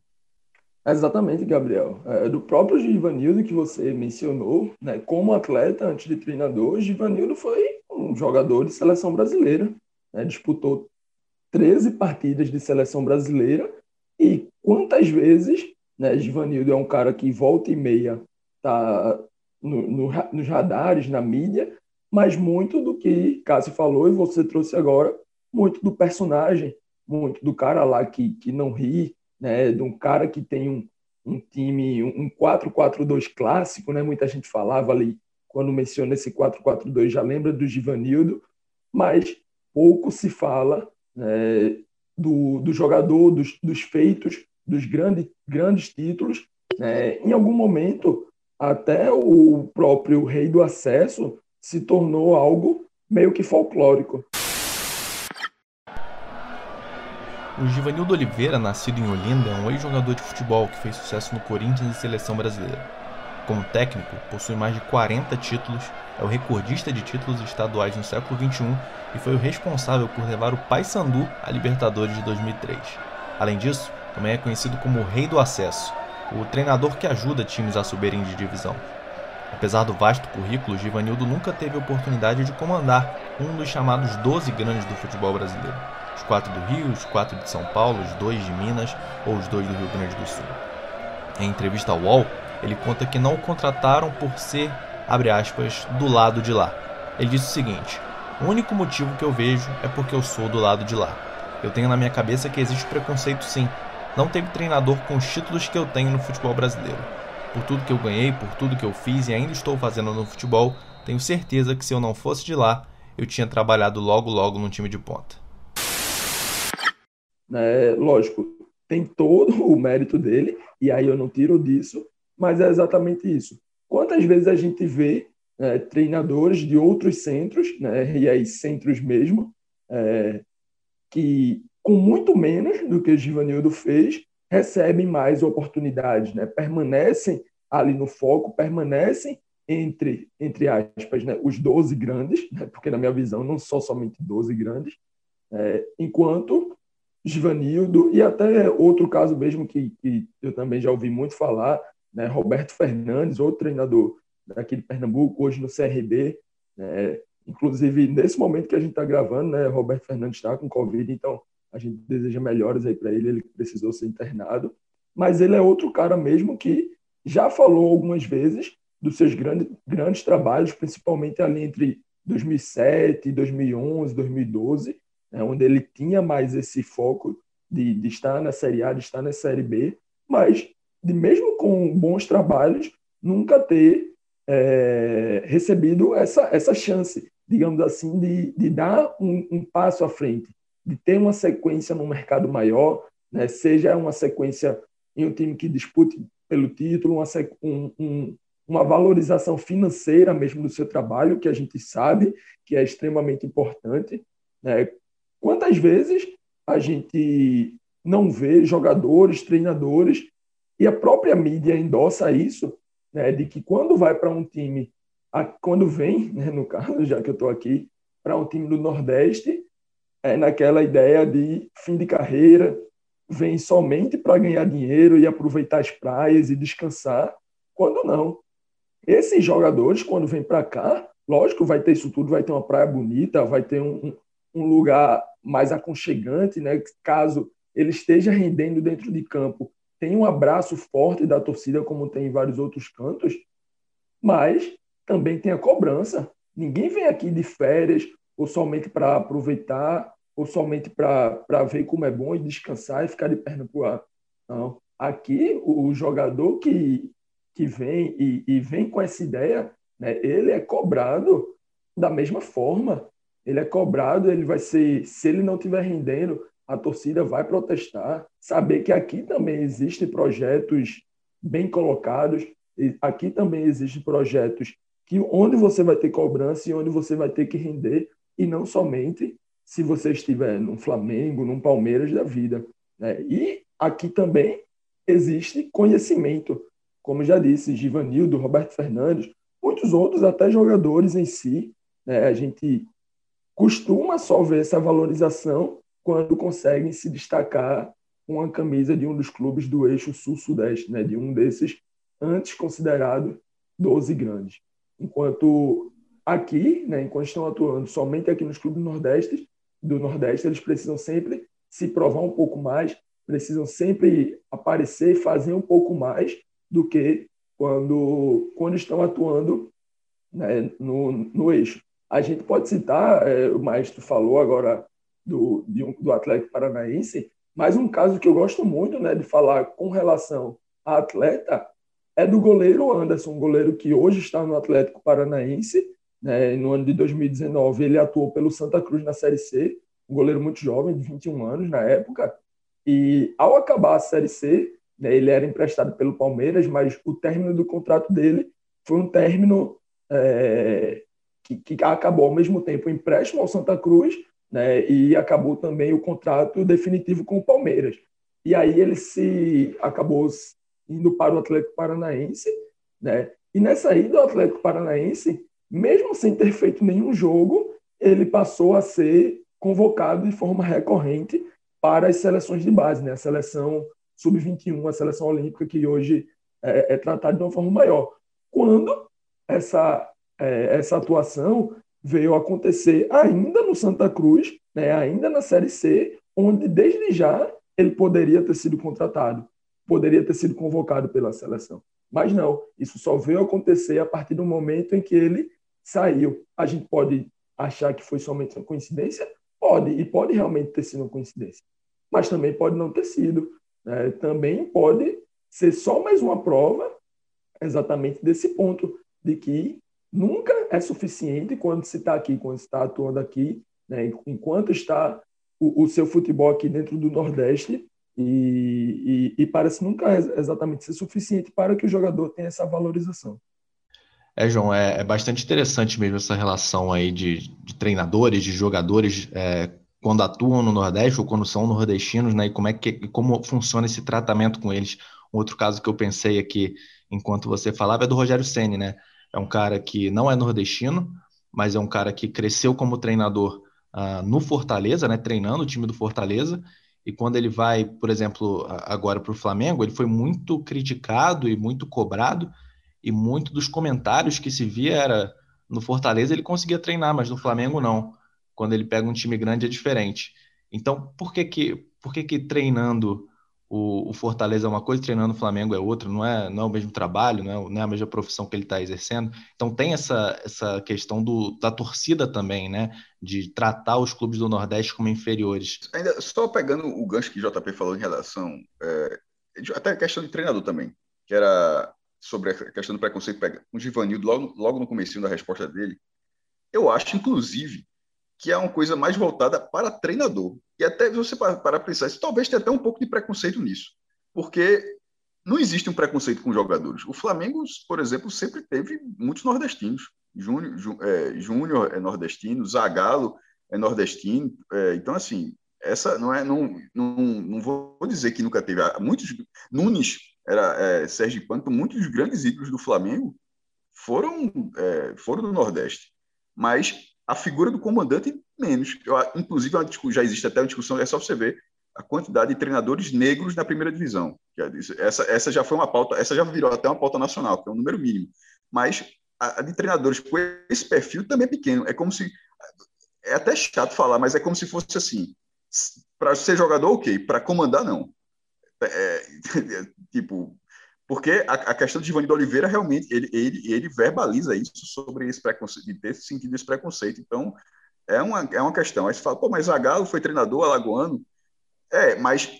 Exatamente, Gabriel. É, do próprio Givanildo que você mencionou, né, como atleta antes de treinador, Givanildo foi um jogador de seleção brasileira, né, disputou 13 partidas de seleção brasileira e quantas vezes, né, Givanildo é um cara que volta e meia tá no, no, nos radares, na mídia, mas muito do que Cássio falou e você trouxe agora, muito do personagem, muito do cara lá que, que não ri, né, de um cara que tem um, um time, um 4-4-2 clássico, né, muita gente falava ali, quando menciona esse 4-4-2, já lembra do Givanildo, mas pouco se fala né, do, do jogador, dos, dos feitos, dos grandes, grandes títulos. Né, em algum momento, até o próprio rei do acesso se tornou algo meio que folclórico. O Givanildo Oliveira, nascido em Olinda, é um ex-jogador de futebol que fez sucesso no Corinthians e seleção brasileira. Como técnico, possui mais de 40 títulos, é o recordista de títulos estaduais no século XXI e foi o responsável por levar o Paysandu à Libertadores de 2003. Além disso, também é conhecido como o Rei do Acesso, o treinador que ajuda times a subirem de divisão. Apesar do vasto currículo, Givanildo nunca teve oportunidade de comandar um dos chamados 12 grandes do futebol brasileiro os quatro do Rio, os quatro de São Paulo, os dois de Minas ou os dois do Rio Grande do Sul. Em entrevista ao UOL, ele conta que não o contrataram por ser, abre aspas, do lado de lá. Ele disse o seguinte: O único motivo que eu vejo é porque eu sou do lado de lá. Eu tenho na minha cabeça que existe preconceito sim. Não teve treinador com os títulos que eu tenho no futebol brasileiro. Por tudo que eu ganhei, por tudo que eu fiz e ainda estou fazendo no futebol, tenho certeza que se eu não fosse de lá, eu tinha trabalhado logo logo no time de ponta. Né? Lógico, tem todo o mérito dele, e aí eu não tiro disso, mas é exatamente isso. Quantas vezes a gente vê é, treinadores de outros centros, né, e aí centros mesmo, é, que com muito menos do que o Givanildo fez, recebem mais oportunidades, né, permanecem ali no foco, permanecem entre, entre aspas, né, os 12 grandes, né, porque na minha visão não são somente 12 grandes, é, enquanto Givanildo, e até outro caso mesmo que, que eu também já ouvi muito falar, né, Roberto Fernandes, outro treinador daqui de Pernambuco, hoje no CRB. Né, inclusive, nesse momento que a gente está gravando, né, Roberto Fernandes está com Covid, então a gente deseja melhoras aí para ele, ele precisou ser internado. Mas ele é outro cara mesmo que já falou algumas vezes dos seus grandes, grandes trabalhos, principalmente ali entre 2007, 2011, 2012, né, onde ele tinha mais esse foco de, de, estar na Série A, de estar na Série B, mas de mesmo com bons trabalhos, nunca ter é, recebido essa, essa chance, digamos assim, de, de dar um, um, passo à frente, de ter uma sequência no mercado maior, né, seja uma sequência em um time que dispute pelo título, uma, um, um, uma valorização financeira mesmo do seu trabalho, que a gente sabe que é extremamente importante, né, Quantas vezes a gente não vê jogadores, treinadores e a própria mídia endossa isso, né, de que quando vai para um time, quando vem, né, no caso, já que eu estou aqui, para um time do Nordeste, é naquela ideia de fim de carreira, vem somente para ganhar dinheiro e aproveitar as praias e descansar, quando não. Esses jogadores, quando vêm para cá, lógico, vai ter isso tudo, vai ter uma praia bonita, vai ter um, um lugar mais aconchegante, né? Caso ele esteja rendendo dentro de campo, tem um abraço forte da torcida, como tem em vários outros cantos, mas também tem a cobrança. Ninguém vem aqui de férias ou somente para aproveitar ou somente para ver como é bom e descansar e ficar de perna para o ar. Não. Aqui, o jogador que, que vem e, e vem com essa ideia, né, ele é cobrado da mesma forma. Ele é cobrado, ele vai ser, se ele não estiver rendendo, a torcida vai protestar. Saber que aqui também existem projetos bem colocados, aqui também existem projetos que onde você vai ter cobrança e onde você vai ter que render, e não somente se você estiver no Flamengo, no Palmeiras da vida. Né? E aqui também existe conhecimento, como já disse, Givanildo, Roberto Fernandes, muitos outros, até jogadores em si. Né? A gente costuma só ver essa valorização quando conseguem se destacar com a camisa de um dos clubes do eixo sul-sudeste, né? de um desses antes considerado 12 grandes. Enquanto aqui, né, enquanto estão atuando somente aqui nos clubes do Nordeste, do Nordeste, eles precisam sempre se provar um pouco mais, precisam sempre aparecer fazer um pouco mais do que quando, quando estão atuando né, no, no eixo. A gente pode citar, é, o Maestro falou agora do, um, do Atlético Paranaense, mas um caso que eu gosto muito né, de falar com relação a atleta é do goleiro Anderson, um goleiro que hoje está no Atlético Paranaense. Né, no ano de 2019, ele atuou pelo Santa Cruz na Série C, um goleiro muito jovem, de 21 anos na época. E ao acabar a Série C, ele era emprestado pelo Palmeiras, mas o término do contrato dele foi um término é, que, que, acabou ao mesmo tempo o empréstimo ao Santa Cruz né, e acabou também o contrato definitivo com o Palmeiras. E aí ele se acabou indo para o Atlético Paranaense, né? E nessa ida ao Atlético Paranaense, mesmo sem ter feito nenhum jogo, ele passou a ser convocado de forma recorrente para as seleções de base, né? A seleção sub-21, a seleção olímpica que hoje é, é tratada de uma forma maior. Quando essa é, essa atuação veio acontecer ainda no Santa Cruz, né? Ainda na Série C, onde desde já ele poderia ter sido contratado poderia ter sido convocado pela seleção. Mas não, isso só veio acontecer a partir do momento em que ele saiu. A gente pode achar que foi somente uma coincidência? Pode, e pode realmente ter sido uma coincidência. Mas também pode não ter sido. Né? Também pode ser só mais uma prova exatamente desse ponto, de que nunca é suficiente quando se está aqui, quando se está atuando aqui, né? enquanto está o, o seu futebol aqui dentro do Nordeste, e, e, e, parece nunca exatamente ser suficiente para que o jogador tenha essa valorização. É, João, é, é bastante interessante mesmo essa relação aí de, de treinadores, de jogadores, é, quando atuam no Nordeste ou quando são nordestinos, né? E como é que como funciona esse tratamento com eles. Um outro caso que eu pensei aqui, enquanto você falava, é do Rogério Ceni, né? É um cara que não é nordestino, mas é um cara que cresceu como treinador uh, no Fortaleza, né? Treinando o time do Fortaleza e quando ele vai, por exemplo, agora para o Flamengo, ele foi muito criticado e muito cobrado, e muito dos comentários que se via era no Fortaleza ele conseguia treinar, mas no Flamengo não. Quando ele pega um time grande é diferente. Então, por que que, por que, que treinando o, o, Fortaleza é uma coisa, treinando o Flamengo é outra, não é, não é o mesmo trabalho, não é, não é a mesma profissão que ele está exercendo. Então tem essa, essa questão do, da torcida também, né? De tratar os clubes do Nordeste como inferiores. Ainda só pegando o gancho que o JP falou em relação, é, até a questão de treinador também, que era sobre a questão do preconceito com o Givanildo, logo, logo no começo da resposta dele, eu acho, inclusive, que é uma coisa mais voltada para treinador. E até você para, para pensar, isso talvez tenha até um pouco de preconceito nisso, porque não existe um preconceito com jogadores. O Flamengo, por exemplo, sempre teve muitos nordestinos. Júnior, é, é nordestino, Zagallo é nordestino. É, então, assim, essa não é. Não, não, não vou dizer que nunca teve. Muitos. Nunes era é, Sérgio Pano, muitos dos grandes ídolos do Flamengo foram, é, foram do Nordeste. Mas a figura do comandante menos. Eu, inclusive, é já existe até uma discussão, é só você ver a quantidade de treinadores negros na primeira divisão. Essa, essa já foi uma pauta, essa já virou até uma pauta nacional, que é um número mínimo. Mas a, de treinadores com esse perfil também é pequeno. É como se é até chato falar, mas é como se fosse assim: para ser jogador, ok, para comandar, não. É, tipo, porque a, a, questão de Giovanni Oliveira realmente ele, ele, ele verbaliza isso sobre esse preconceito, de ter sentido esse preconceito. Então, é uma, é uma questão. Aí você fala, pô, mas Zagallo foi treinador alagoano. É, mas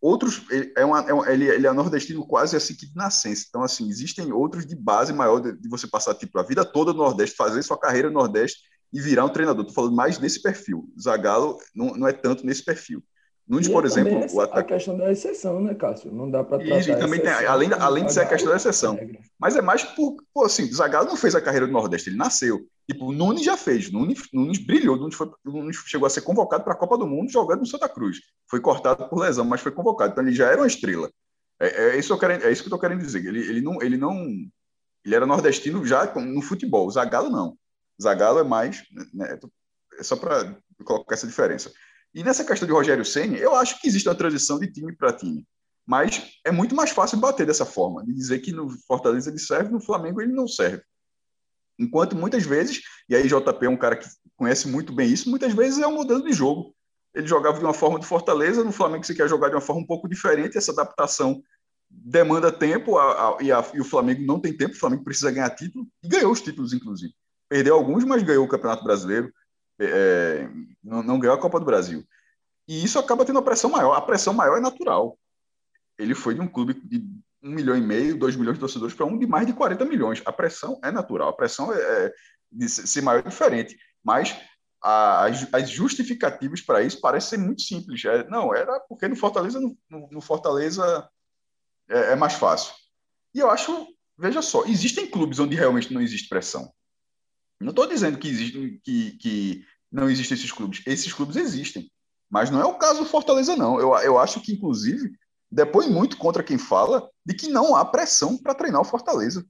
outros, é, uma, é ele, ele é nordestino quase assim que de nascença. Então, assim, existem outros de base maior de, de, você passar tipo, a vida toda no Nordeste, fazer sua carreira no Nordeste e virar um treinador. Estou falando mais nesse perfil. Zagallo não, não é tanto nesse perfil. Nunes, por exemplo, essa, o ataque... a questão da exceção, né, Cássio? Não dá para tratar. E também tem, além, além de ser a questão da exceção. Mas é mais por, por assim, Zagallo não fez a carreira do Nordeste, ele nasceu. Tipo, o Nunes já fez. Nunes, Nunes brilhou. Nunes, foi, Nunes chegou a ser convocado para a Copa do Mundo jogando no Santa Cruz. Foi cortado por lesão, mas foi convocado. Então ele já era uma estrela. É, é isso, que eu quero, é isso que eu estou querendo dizer. Ele, ele, não, ele não. Ele era nordestino já no futebol. O Zagallo não. Zagallo é mais. Né, é só para colocar essa diferença. E nessa questão de Rogério Senna, eu acho que existe uma transição de time para time. Mas é muito mais fácil bater dessa forma, de dizer que no Fortaleza ele serve, no Flamengo ele não serve. Enquanto muitas vezes, e aí JP é um cara que conhece muito bem isso, muitas vezes é um modelo de jogo. Ele jogava de uma forma do Fortaleza, no Flamengo você quer jogar de uma forma um pouco diferente, essa adaptação demanda tempo a, a, e, a, e, o Flamengo não tem tempo, o Flamengo precisa ganhar título, e ganhou os títulos, inclusive. Perdeu alguns, mas ganhou o Campeonato Brasileiro, é, não, não, ganhou a Copa do Brasil. E isso acaba tendo uma pressão maior. A pressão maior é natural. Ele foi de um clube de um milhão e meio, dois milhões de torcedores para um de mais de 40 milhões. A pressão é natural. A pressão é, é de ser maior e diferente. Mas a, as, justificativas para isso parecem ser muito simples. É, não, era porque no Fortaleza, no, no Fortaleza é, é mais fácil. E eu acho, veja só, existem clubes onde realmente não existe pressão. Não estou dizendo que, existe, que, que não existem esses clubes. Esses clubes existem. Mas não é o caso do Fortaleza, não. Eu, eu acho que, inclusive, depõe muito contra quem fala de que não há pressão para treinar o Fortaleza.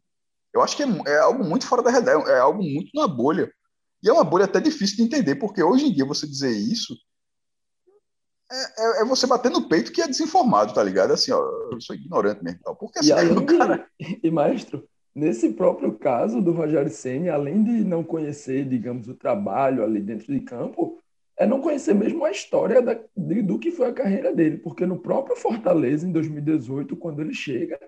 Eu acho que é, é, algo muito fora da realidade, é algo muito na bolha. E é uma bolha até difícil de entender, porque hoje em dia você dizer isso é, é, é você bater no peito que é desinformado, tá ligado? Assim, ó, eu sou ignorante mesmo. Porque assim, e, além cara... de, e, maestro, Nesse próprio caso do Rogério Ceni, além de não conhecer, digamos, o trabalho ali dentro de campo, é não conhecer mesmo a história da, de, do que foi a carreira dele, porque no próprio Fortaleza, em 2018, quando ele chega,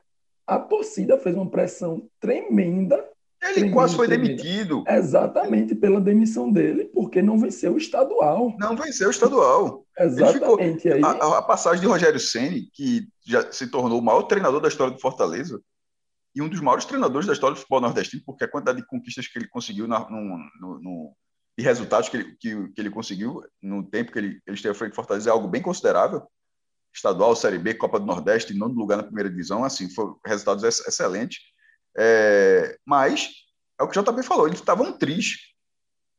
a torcida fez uma pressão tremenda. Ele tremenda, quase foi tremenda. demitido. Exatamente pela demissão dele, porque não venceu o estadual. Não venceu o estadual. Exatamente. Ficou, aí... a, a, passagem de Rogério Ceni, que já se tornou o maior treinador da história do Fortaleza, e um dos maiores treinadores da história do futebol nordestino, porque a quantidade de conquistas que ele conseguiu na, no, no, no, e resultados que ele, que, que, ele conseguiu no tempo que ele, ele esteve à frente de Fortaleza é algo bem considerável. Estadual, Série B, Copa do Nordeste, nono lugar na primeira divisão, assim, foi resultados excelentes. É, mas, é o que o JP falou, ele estava um.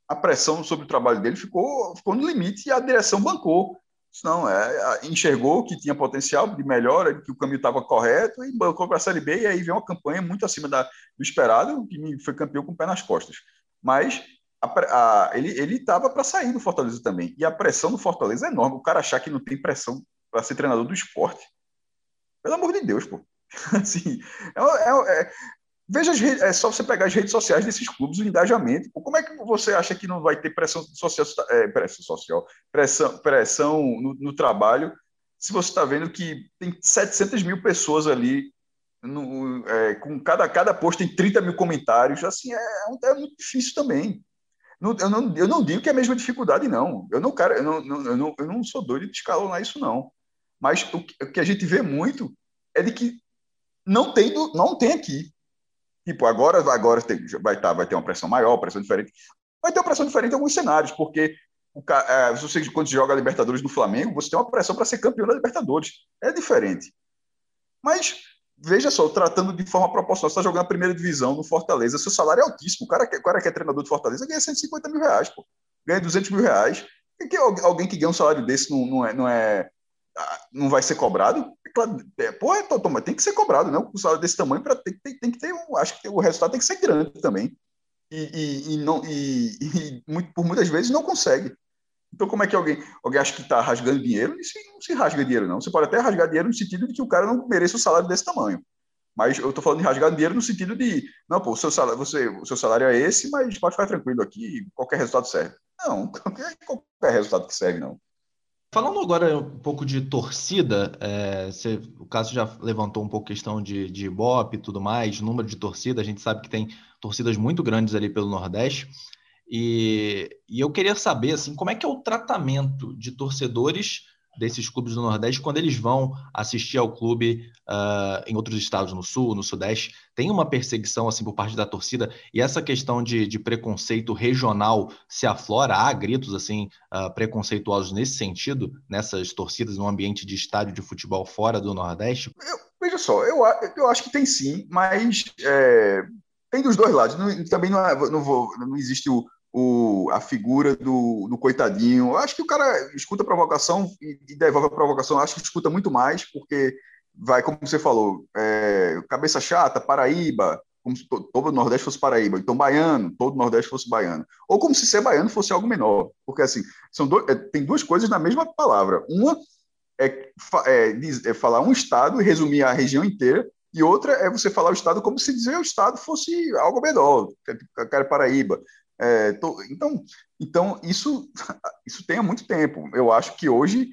A pressão sobre o trabalho dele ficou, ficou no limite e a direção bancou. Não, é, enxergou que tinha potencial de melhora, que o caminho estava correto e bancou para a Série B. E aí vem uma campanha muito acima da, do esperado, que foi campeão com o pé nas costas. Mas a, a, ele estava para sair do Fortaleza também. E a pressão do Fortaleza é enorme. O cara achar que não tem pressão para ser treinador do esporte. Pelo amor de Deus, pô. assim, é, é, é, Veja as redes, é só você pegar as redes sociais desses clubes, o engajamento. Como é que você acha que não vai ter pressão social, é, pressão, social, pressão, pressão no, no trabalho, se você está vendo que tem 700 mil pessoas ali, no, é, com cada, cada post tem 30 mil comentários, assim, é, é, é muito difícil também. Não, eu, não, eu não digo que é a mesma dificuldade, não. Eu não, quero, eu não, eu não, eu não sou doido de escalonar isso, não. Mas o que, o que a gente vê muito é de que não tem, não tem aqui. Tipo, agora, agora tem, vai, tá, vai ter uma pressão maior, pressão diferente. Vai ter uma pressão diferente em alguns cenários, porque o, é, você, quando joga a Libertadores do Flamengo, você tem uma pressão para ser campeão da Libertadores. É diferente. Mas, veja só, tratando de forma proporcional, você está jogando a primeira divisão no Fortaleza, seu salário é altíssimo. O cara, o cara que é treinador do Fortaleza ganha 150 mil reais, pô. Ganha 200 mil reais. E que alguém que ganha um salário desse não, não, é, não, é, não vai ser cobrado? É, pô, é, toma, tem que ser cobrado, né? O salário desse tamanho para tem, tem, tem, que ter, um, acho que o resultado tem que ser grande também. E, e, e não, e, e por muitas vezes não consegue. Então, como é que alguém, alguém acha que está rasgando dinheiro? Isso não se rasga dinheiro, não. Você pode até rasgar dinheiro no sentido de que o cara não merece um salário desse tamanho. Mas eu estou falando de rasgar dinheiro no sentido de, não, pô, o seu salário, você, o seu salário é esse, mas pode ficar tranquilo aqui, qualquer resultado serve. Não, qualquer, qualquer resultado que serve, não. Falando agora um pouco de torcida, é, você, o caso já levantou um pouco a questão de, de Ibope e tudo mais, número de torcida, a gente sabe que tem torcidas muito grandes ali pelo Nordeste, e, e eu queria saber, assim, como é que é o tratamento de torcedores desses clubes do Nordeste quando eles vão assistir ao clube uh, em outros estados, no Sul, no Sudeste? Tem uma perseguição assim por parte da torcida e essa questão de, de preconceito regional se aflora? Há gritos assim uh, preconceituosos nesse sentido, nessas torcidas no ambiente de estádio de futebol fora do Nordeste? Eu, veja só, eu, eu acho que tem sim, mas é, tem dos dois lados. Não, também não, é, não, vou, não existe o o, a figura do, do coitadinho. Eu acho que o cara escuta a provocação e, e devolve a provocação. Eu acho que escuta muito mais, porque vai, como você falou, é, cabeça chata, Paraíba, como se todo o Nordeste fosse Paraíba, então baiano, todo o Nordeste fosse baiano. Ou como se ser baiano fosse algo menor, porque assim, são é, tem duas coisas na mesma palavra. Uma é, é, é, falar um estado e resumir a região inteira, e outra é você falar o estado como se dizer o estado fosse algo menor, cara Paraíba. É, tô, então, então isso, isso tem há muito tempo. Eu acho que hoje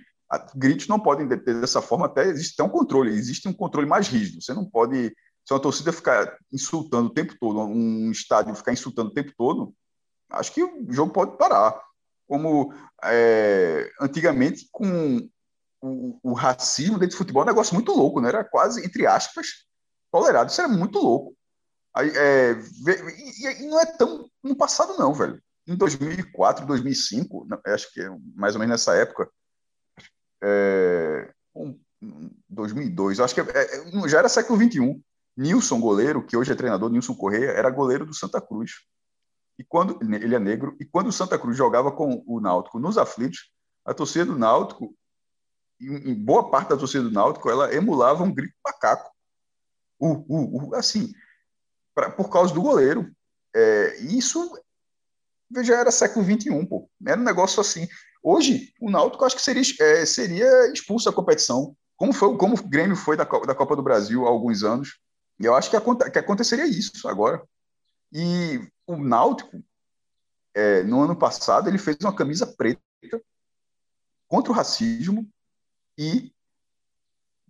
gritos não podem ter dessa forma, até existe um controle, existe um controle mais rígido. Você não pode, se uma torcida ficar insultando o tempo todo, um estádio ficar insultando o tempo todo, acho que o jogo pode parar. Como é, antigamente, com o, o, racismo dentro do futebol, é um negócio muito louco, né? Era quase, entre aspas, tolerado. Isso era muito louco. É, e, e, não é tão no passado, não, velho. Em 2004, 2005, acho que é mais ou menos nessa época, é, 2002, acho que é, é, já era século XXI. Nilson, goleiro, que hoje é treinador, Nilson Correia, era goleiro do Santa Cruz. E quando ele é negro, e quando o Santa Cruz jogava com o Náutico nos aflitos, a torcida do Náutico, em boa parte da torcida do Náutico, ela emulava um grito macaco. Uh, uh, uh, assim, pra, por causa do goleiro. É, isso já era século XXI, pô. Era um negócio assim. Hoje, o Náutico acho que seria, é, seria expulso da competição, como foi como o Grêmio foi da, da Copa do Brasil há alguns anos. E eu acho que, que aconteceria isso agora. E o Náutico, é, no ano passado, ele fez uma camisa preta contra o racismo e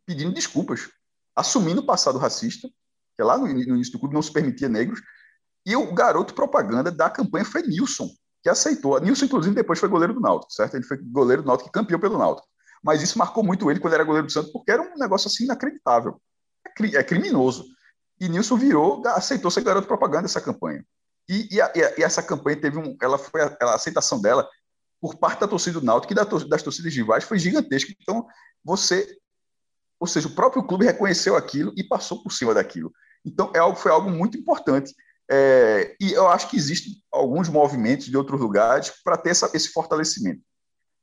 pedindo desculpas, assumindo o passado racista que lá no, início do clube não se permitia negros, e o garoto propaganda da campanha foi Nilson, que aceitou. Nilson, inclusive, depois foi goleiro do Náutico, certo? Ele foi goleiro do Náutico campeão pelo Náutico. Mas isso marcou muito ele quando era goleiro do Santos, porque era um negócio assim inacreditável. É, é criminoso. E Nilson virou, aceitou ser garoto propaganda dessa campanha. E, e, a, e, essa campanha teve um. Ela foi a, a, aceitação dela por parte da torcida do Náutico e da, das torcidas rivais foi gigantesca. Então, você. Ou seja, o próprio clube reconheceu aquilo e passou por cima daquilo. Então, é algo, foi algo muito importante. É, e eu acho que existem alguns movimentos de outros lugares para ter essa, esse fortalecimento.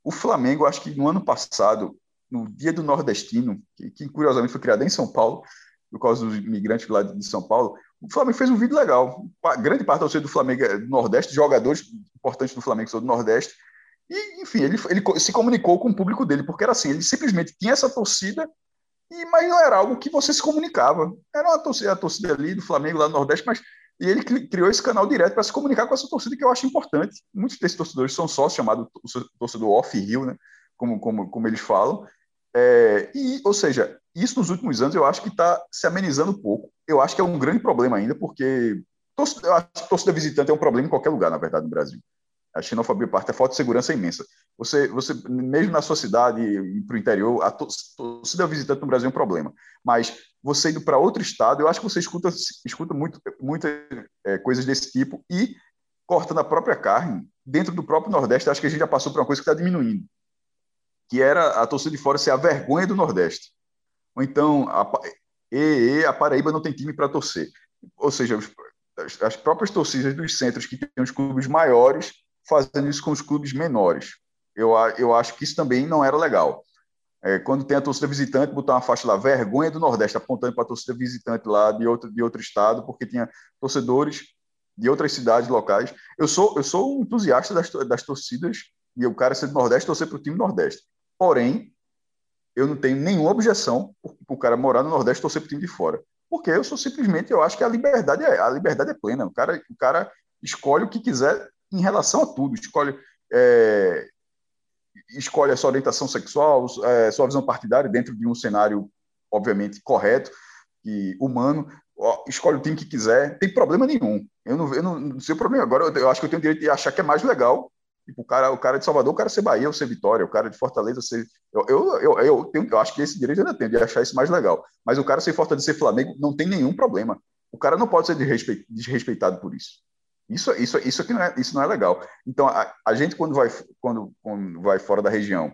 O Flamengo, acho que no ano passado, no Dia do Nordestino, que, que curiosamente foi criado em São Paulo, por causa dos imigrantes lá de São Paulo, o Flamengo fez um vídeo legal. A grande parte da torcida do Flamengo é do Nordeste, jogadores importantes do Flamengo são do Nordeste. E, enfim, ele, ele se comunicou com o público dele, porque era assim: ele simplesmente tinha essa torcida e, mas não era algo que você se comunicava. Era uma torcida, a torcida ali do Flamengo, lá no Nordeste, mas e ele criou esse canal direto para se comunicar com essa torcida que eu acho importante. Muitos desses torcedores são sócios, chamado torcedor off-rio, né? como, como, como eles falam. É, e, ou seja, isso nos últimos anos eu acho que está se amenizando um pouco. Eu acho que é um grande problema ainda, porque torcida, eu acho que torcida visitante é um problema em qualquer lugar, na verdade, no Brasil. A xenofobia parte, a falta de segurança é imensa. Você, você mesmo na sua cidade e para o interior, a torcida visitante no Brasil é um problema. Mas você indo para outro estado, eu acho que você escuta, escuta muito, muitas é, coisas desse tipo e cortando a própria carne, dentro do próprio Nordeste, acho que a gente já passou por uma coisa que está diminuindo, que era a torcida de fora ser a vergonha do Nordeste. Ou então, a, e, a Paraíba não tem time para torcer. Ou seja, as, as próprias torcidas dos centros que têm os clubes maiores fazendo isso com os clubes menores. Eu, eu acho que isso também não era legal. É, quando tem a torcida visitante, botar uma faixa lá, vergonha do Nordeste, apontando para a torcida visitante lá de outro, de outro estado, porque tinha torcedores de outras cidades locais. Eu sou, eu sou um entusiasta das, das torcidas, e o cara ser do Nordeste, torcer para o time Nordeste. Porém, eu não tenho nenhuma objeção para o cara morar no Nordeste torcer para o time de fora. porque eu sou simplesmente, eu acho que a liberdade é, a liberdade é plena. O cara, o cara escolhe o que quiser em relação a tudo, escolhe é, escolhe a sua orientação sexual, é, sua visão partidária dentro de um cenário, obviamente, correto e humano, escolhe o time que quiser, tem problema nenhum. Eu não, eu não, não sei o problema. Agora, eu, eu, acho que eu tenho o direito de achar que é mais legal tipo, o, cara, o cara de Salvador, o cara ser Bahia ou ser Vitória, o cara de Fortaleza ser. Eu, eu, eu, eu, tenho, eu acho que esse direito eu ainda tenho, de achar isso mais legal. Mas o cara ser Fortaleza ser Flamengo não tem nenhum problema. O cara não pode ser desrespeitado por isso. Isso, isso, isso aqui não é, isso não é legal. Então, a, a gente, quando vai, quando, quando vai fora da região,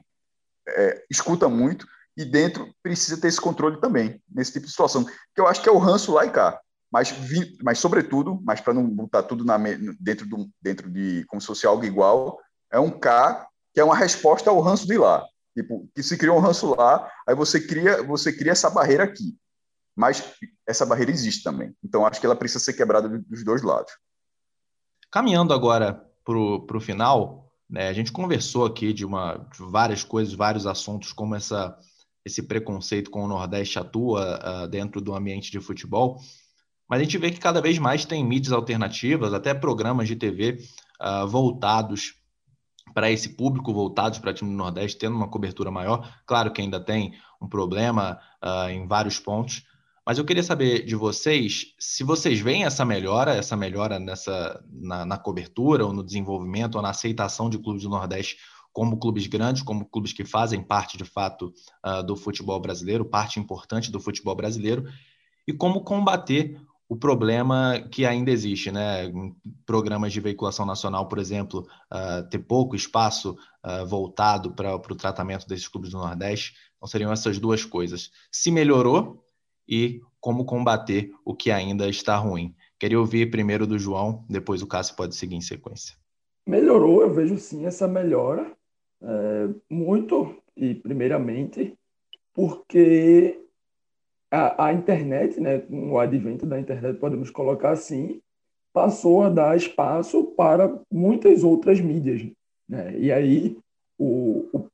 é, escuta muito e dentro precisa ter esse controle também, nesse tipo de situação. Que eu acho que é o ranço lá e cá. Mas, vi, mas sobretudo, mas para não botar tudo na, dentro, do, dentro de como se fosse algo igual, é um K que é uma resposta ao ranço de lá. Tipo, que se criou um ranço lá, aí você cria, você cria essa barreira aqui. Mas essa barreira existe também. Então, acho que ela precisa ser quebrada dos dois lados. Caminhando agora para o final, né, a gente conversou aqui de, uma, de várias coisas, vários assuntos, como essa, esse preconceito com o Nordeste atua uh, dentro do ambiente de futebol, mas a gente vê que cada vez mais tem mídias alternativas, até programas de TV uh, ah, voltados para esse público, voltados para time do Nordeste, tendo uma cobertura maior. Claro que ainda tem um problema uh, em vários pontos, mas eu queria saber de vocês se vocês veem essa melhora, essa melhora nessa, na, na cobertura, ou no desenvolvimento, ou na aceitação de clubes do Nordeste como clubes grandes, como clubes que fazem parte de fato uh, do futebol brasileiro, parte importante do futebol brasileiro, e como combater o problema que ainda existe, né? Programas de veiculação nacional, por exemplo, uh, ter pouco espaço uh, voltado para o tratamento desses clubes do Nordeste. Então, seriam essas duas coisas. Se melhorou, e como combater o que ainda está ruim. Queria ouvir primeiro do João, depois o Cássio pode seguir em sequência. Melhorou, eu vejo sim essa melhora, é, muito, e primeiramente, porque a, a, internet, né, com o advento da internet, podemos colocar assim, passou a dar espaço para muitas outras mídias. Né? E aí, o, o,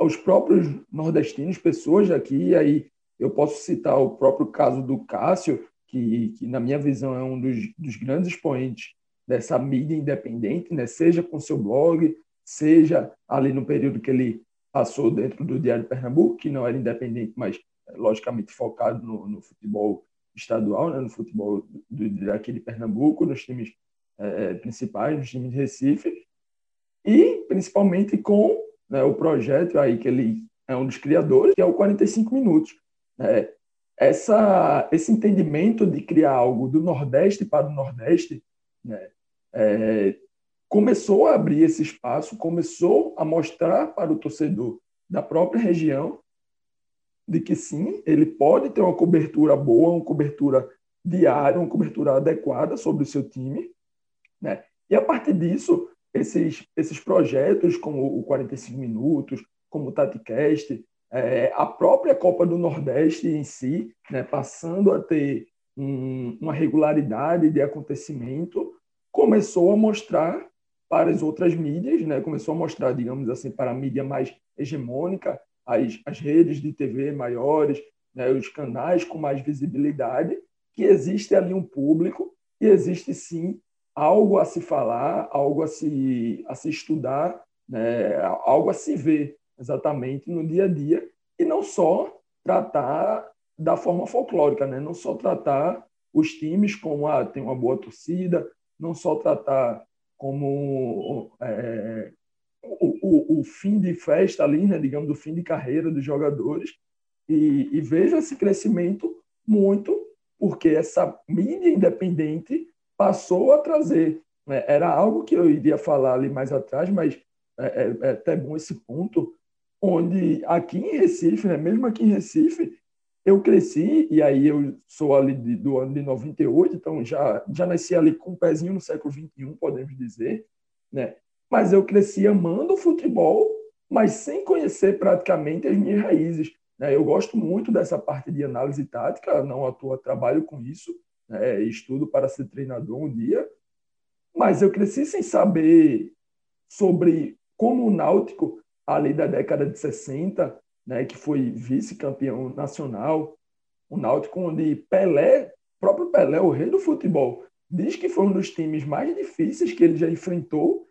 os próprios nordestinos, pessoas aqui, aí eu posso citar o próprio caso do Cássio, que, que na minha visão é um dos, dos grandes expoentes dessa mídia independente, né? seja com seu blog, seja ali no período que ele passou dentro do Diário Pernambuco, que não era independente, mas logicamente focado no, no futebol estadual, né? no futebol do, de Pernambuco, nos times é, principais, nos times de Recife, e principalmente com né, o projeto aí que ele é um dos criadores, que é o 45 Minutos, é, essa, esse entendimento de criar algo do Nordeste para o Nordeste né, é, começou a abrir esse espaço, começou a mostrar para o torcedor da própria região de que sim, ele pode ter uma cobertura boa, uma cobertura diária, uma cobertura adequada sobre o seu time. Né? E a partir disso, esses, esses projetos como o 45 Minutos, como o TatiCast, é, a própria Copa do Nordeste em si, né, passando a ter um, uma regularidade de acontecimento, começou a mostrar para as outras mídias, né, começou a mostrar, digamos assim, para a mídia mais hegemônica, as, as redes de TV maiores, né, os canais com mais visibilidade, que existe ali um público e existe sim algo a se falar, algo a se, a se estudar, né, algo a se ver exatamente no dia a dia e não só tratar da forma folclórica, né? Não só tratar os times como ah, tem uma boa torcida, não só tratar como é, o, o, o, fim de festa ali, né? Digamos, o fim de carreira dos jogadores e, e vejo esse crescimento muito porque essa mídia independente passou a trazer. Né? Era algo que eu iria falar ali mais atrás, mas é, é, é até bom esse ponto onde aqui em Recife, né, mesmo aqui em Recife, eu cresci, e aí eu sou ali de, do ano de 98, então já, já nasci ali com um pezinho no século XXI, podemos dizer, né? mas eu cresci amando o futebol, mas sem conhecer praticamente as minhas raízes. Né? Eu gosto muito dessa parte de análise tática, não toa trabalho com isso, né? estudo para ser treinador um dia, mas eu cresci sem saber sobre como o Náutico ali da década de 60, né, que foi vice-campeão nacional, o Náutico, onde Pelé, próprio Pelé, o rei do futebol, diz que foi um dos times mais difíceis que ele já enfrentou.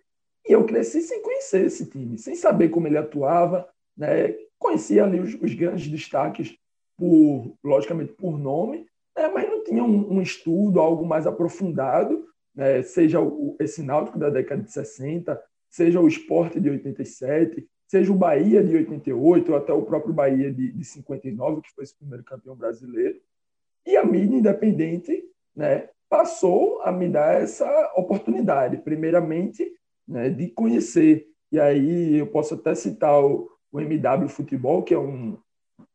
E eu cresci sem conhecer esse time, sem saber como ele atuava. Né? Conhecia ali os, os grandes destaques, por logicamente por nome, né? mas não tinha um, um, estudo, algo mais aprofundado, né? seja o, esse Náutico da década de 60, seja o Esporte de 87, seja o Bahia de 88, ou até o próprio Bahia de, de 59, que foi esse primeiro campeão brasileiro. E a mídia independente né, passou a me dar essa oportunidade, primeiramente, né, de conhecer. E aí eu posso até citar o, o MW Futebol, que é um,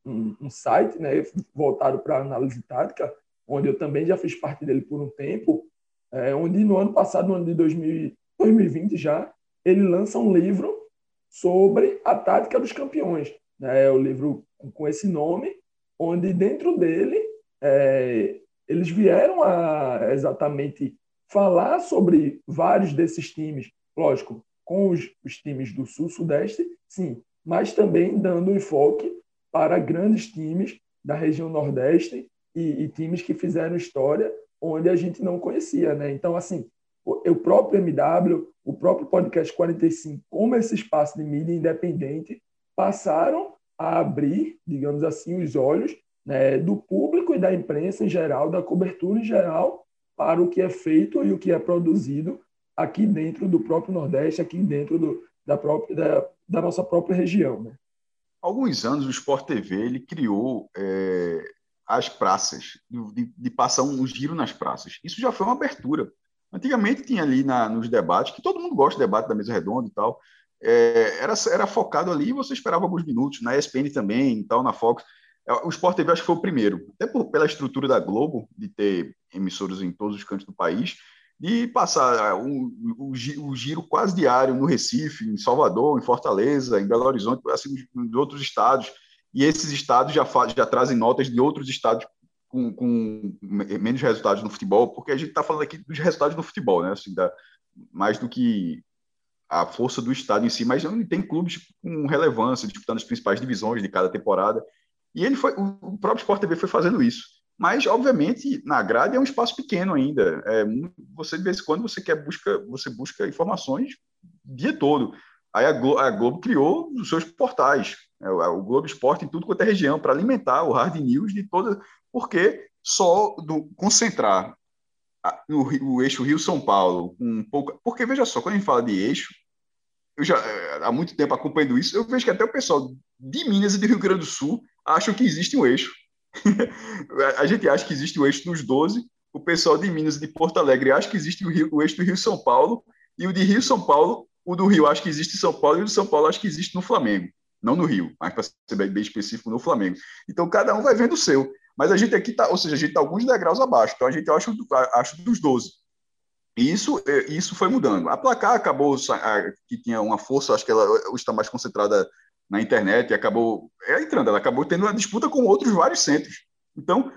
um, um site né, voltado para análise tática, onde eu também já fiz parte dele por um tempo, é, onde no ano passado, no ano de 2000, 2020 já, ele lança um livro sobre a tática dos campeões. Né? É o livro com esse nome, onde dentro dele é, eles vieram a exatamente falar sobre vários desses times, lógico, com os, os times do Sul-Sudeste, sim, mas também dando enfoque para grandes times da região Nordeste e, e, times que fizeram história onde a gente não conhecia, né? Então, assim, o, próprio MW, o próprio Podcast 45, como esse espaço de mídia independente, passaram a abrir, digamos assim, os olhos né, do público e da imprensa em geral, da cobertura em geral, para o que é feito e o que é produzido aqui dentro do próprio Nordeste, aqui dentro do, da, própria, da, da nossa própria região. Né? Alguns anos, o Sport TV ele criou é, as praças, de, de, passar um giro nas praças. Isso já foi uma abertura. Antigamente tinha ali na, nos debates, que todo mundo gosta de debate da mesa redonda e tal, é, era, era focado ali e você esperava alguns minutos, na ESPN também, e tal, na Fox. É, o Sport TV acho que foi o primeiro, até por, pela estrutura da Globo, de ter emissoras em todos os cantos do país, de passar um, o, o, giro quase diário no Recife, em Salvador, em Fortaleza, em Belo Horizonte, assim, de outros estados, e esses estados já, já trazem notas de outros estados com, com menos resultados no futebol, porque a gente está falando aqui dos resultados no futebol, né? Assim, da, mais do que a força do estado em si, mas tem clubes com relevância disputando as principais divisões de cada temporada. E ele foi, o próprio Sport TV foi fazendo isso. Mas, obviamente, na grade é um espaço pequeno ainda. É, você, de vez em quando, você quer busca, você busca informações o dia todo. Aí a Globo, a Globo criou os seus portais, é, o Globo Esporte em tudo quanto é região, para alimentar o hard news de toda. Porque só do concentrar no, o eixo Rio-São Paulo, um pouco. Porque, veja só, quando a gente fala de eixo, eu já é, há muito tempo acompanhando isso, eu vejo que até o pessoal de Minas e do Rio Grande do Sul acham que existe um eixo. a gente acha que existe o eixo dos 12, o pessoal de Minas e de Porto Alegre acha que existe o, Rio, o eixo do Rio São Paulo, e o de Rio São Paulo, o do Rio acha que existe em São Paulo, e o de São Paulo acha que existe no Flamengo. Não no Rio, mas para ser bem específico, no Flamengo. Então cada um vai vendo o seu. Mas a gente aqui está, ou seja, a gente está alguns degraus abaixo, então a gente acha, acha dos 12. E isso, é, isso foi mudando. A placar acabou, que tinha uma força, acho que ela está mais concentrada na internet e acabou é, entrando, ela acabou tendo uma disputa com outros vários centros. Então,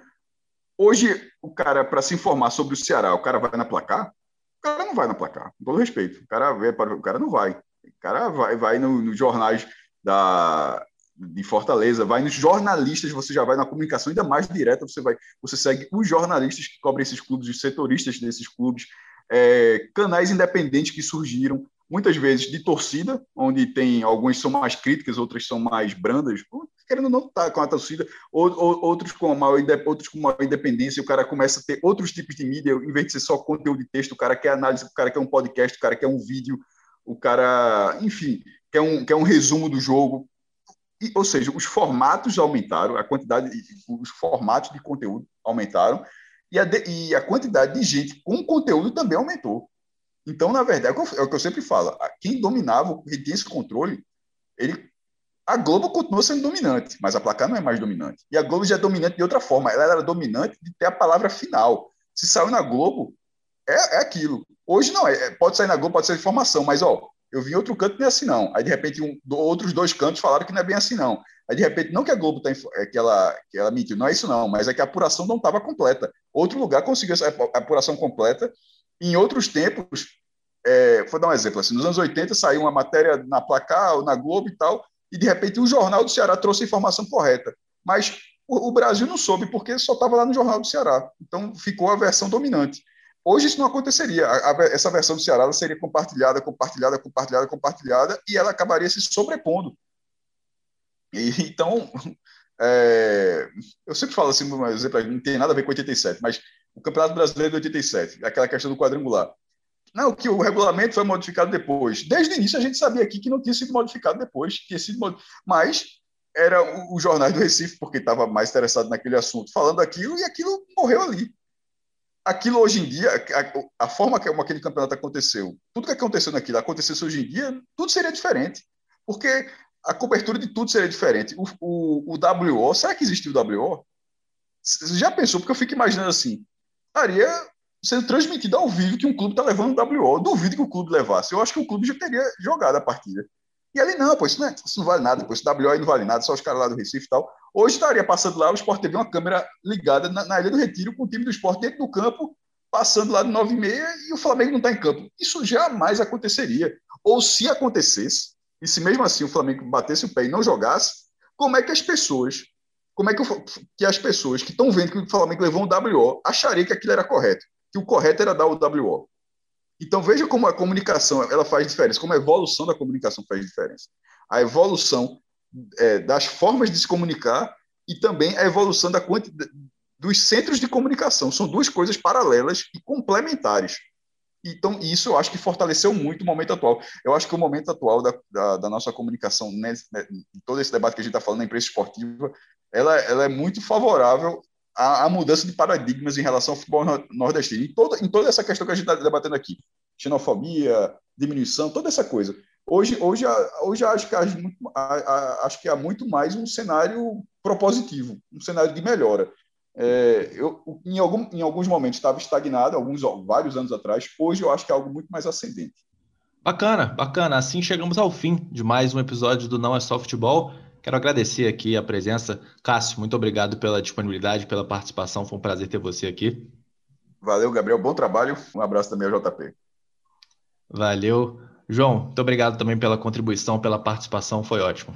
hoje, o cara, para se informar sobre o Ceará, o cara vai na placar? O cara não vai na placar, com todo respeito. O cara, o cara não vai. O cara vai, vai nos no jornais da, de Fortaleza, vai nos jornalistas, você já vai na comunicação ainda mais direta, você vai, você segue os jornalistas que cobrem esses clubes, os setoristas desses clubes, é, canais independentes que surgiram, muitas vezes de torcida, onde tem algumas são mais críticas, outras são mais brandas, querendo não estar tá com a torcida, ou, ou, outros, com maior, outros com maior independência, o cara começa a ter outros tipos de mídia, em vez de ser só conteúdo de texto, o cara quer análise, o cara quer um podcast, o cara quer um vídeo, o cara, enfim, quer um, quer um resumo do jogo. E, ou seja, os formatos aumentaram, a quantidade, os formatos de conteúdo aumentaram, e a, de, e a quantidade de gente com conteúdo também aumentou. Então, na verdade, é o que eu é sempre falo, quem dominava, quem tinha esse controle, ele, a Globo continua sendo dominante, mas a placar não é mais dominante. E a Globo já é dominante de outra forma, ela era dominante de ter a palavra final. Se saiu na Globo, é, é aquilo. Hoje não, é, pode sair na Globo, pode ser informação, mas ó, eu vi outro canto não é assim não. Aí de repente um, outros dois cantos falaram que não é bem assim não. Aí de repente não que a Globo tá, é, que ela que ela mentiu, não é isso não, mas é que a apuração não estava completa. Outro lugar conseguiu essa apuração completa. Em outros tempos é, vou dar um exemplo, assim, nos anos 80 saiu uma matéria na Placar ou na Globo e tal, e de repente o jornal do Ceará trouxe a informação correta. Mas o, o Brasil não soube porque só estava lá no Jornal do Ceará. Então ficou a versão dominante. Hoje isso não aconteceria. A, a, essa versão do Ceará seria compartilhada, compartilhada, compartilhada, compartilhada, e ela acabaria se sobrepondo. E, então, é, eu sempre falo assim, um exemplo, não tem nada a ver com 87, mas o Campeonato Brasileiro de 87, aquela questão do quadrangular. Não, que o regulamento foi modificado depois. Desde o início a gente sabia aqui que não tinha sido modificado depois, tinha sido mod... mas era o, o jornal do Recife, porque estava mais interessado naquele assunto, falando aquilo, e aquilo morreu ali aquilo hoje em dia, a, a forma como aquele campeonato aconteceu, tudo que aconteceu naquilo acontecesse hoje em dia, tudo seria diferente. Porque a cobertura de tudo seria diferente. O, o, o WO, será que existe o WO? Já pensou? Porque eu fico imaginando assim, estaria sendo transmitido ao vivo que um clube está levando o WO. duvido que o clube levasse. Eu acho que o clube já teria jogado a partida. E ali, não, pô, isso não, é, isso não vale nada, pô, esse WO aí não vale nada, só os caras lá do Recife e tal. Hoje estaria passando lá, o Sport TV uma câmera ligada na, na Ilha do Retiro com o time do Sport dentro do campo, passando lá de 9 e e o Flamengo não está em campo. Isso jamais aconteceria. Ou se acontecesse, e se mesmo assim o Flamengo batesse o pé e não jogasse, como é que as pessoas, como é que, que as pessoas que estão vendo que o Flamengo levou um WO achariam que aquilo era correto? Que o correto era dar o WO. Então veja como a comunicação ela faz diferença, como a evolução da comunicação faz diferença. A evolução é, das formas de se comunicar e também a evolução da quantidade dos centros de comunicação. São duas coisas paralelas e complementares. Então, isso eu acho que fortaleceu muito o momento atual. Eu acho que o momento atual da, da, da nossa comunicação, né, todo esse debate que a gente está falando na imprensa esportiva, ela, ela é muito favorável à, à, mudança de paradigmas em relação ao futebol nordestino. Em toda, em toda essa questão que a gente está debatendo aqui. Xenofobia, diminuição, toda essa coisa. Hoje, hoje, hoje acho, que há, acho que há muito mais um cenário propositivo, um cenário de melhora. É, eu, em, algum, em alguns momentos estava estagnado, alguns vários anos atrás. Hoje eu acho que é algo muito mais ascendente. Bacana, bacana. Assim chegamos ao fim de mais um episódio do Não é Só Futebol. Quero agradecer aqui a presença. Cássio, muito obrigado pela disponibilidade, pela participação. Foi um prazer ter você aqui. Valeu, Gabriel. Bom trabalho. Um abraço também ao JP. Valeu. João, muito obrigado também pela contribuição, pela participação, foi ótimo.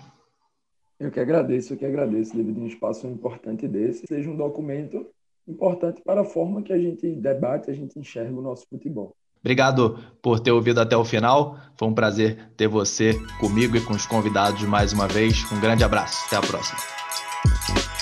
Eu que agradeço, eu que agradeço, devido a um espaço importante desse, seja um documento importante para a forma que a gente debate, a gente enxerga o nosso futebol. Obrigado por ter ouvido até o final. Foi um prazer ter você comigo e com os convidados mais uma vez. Um grande abraço. Até a próxima.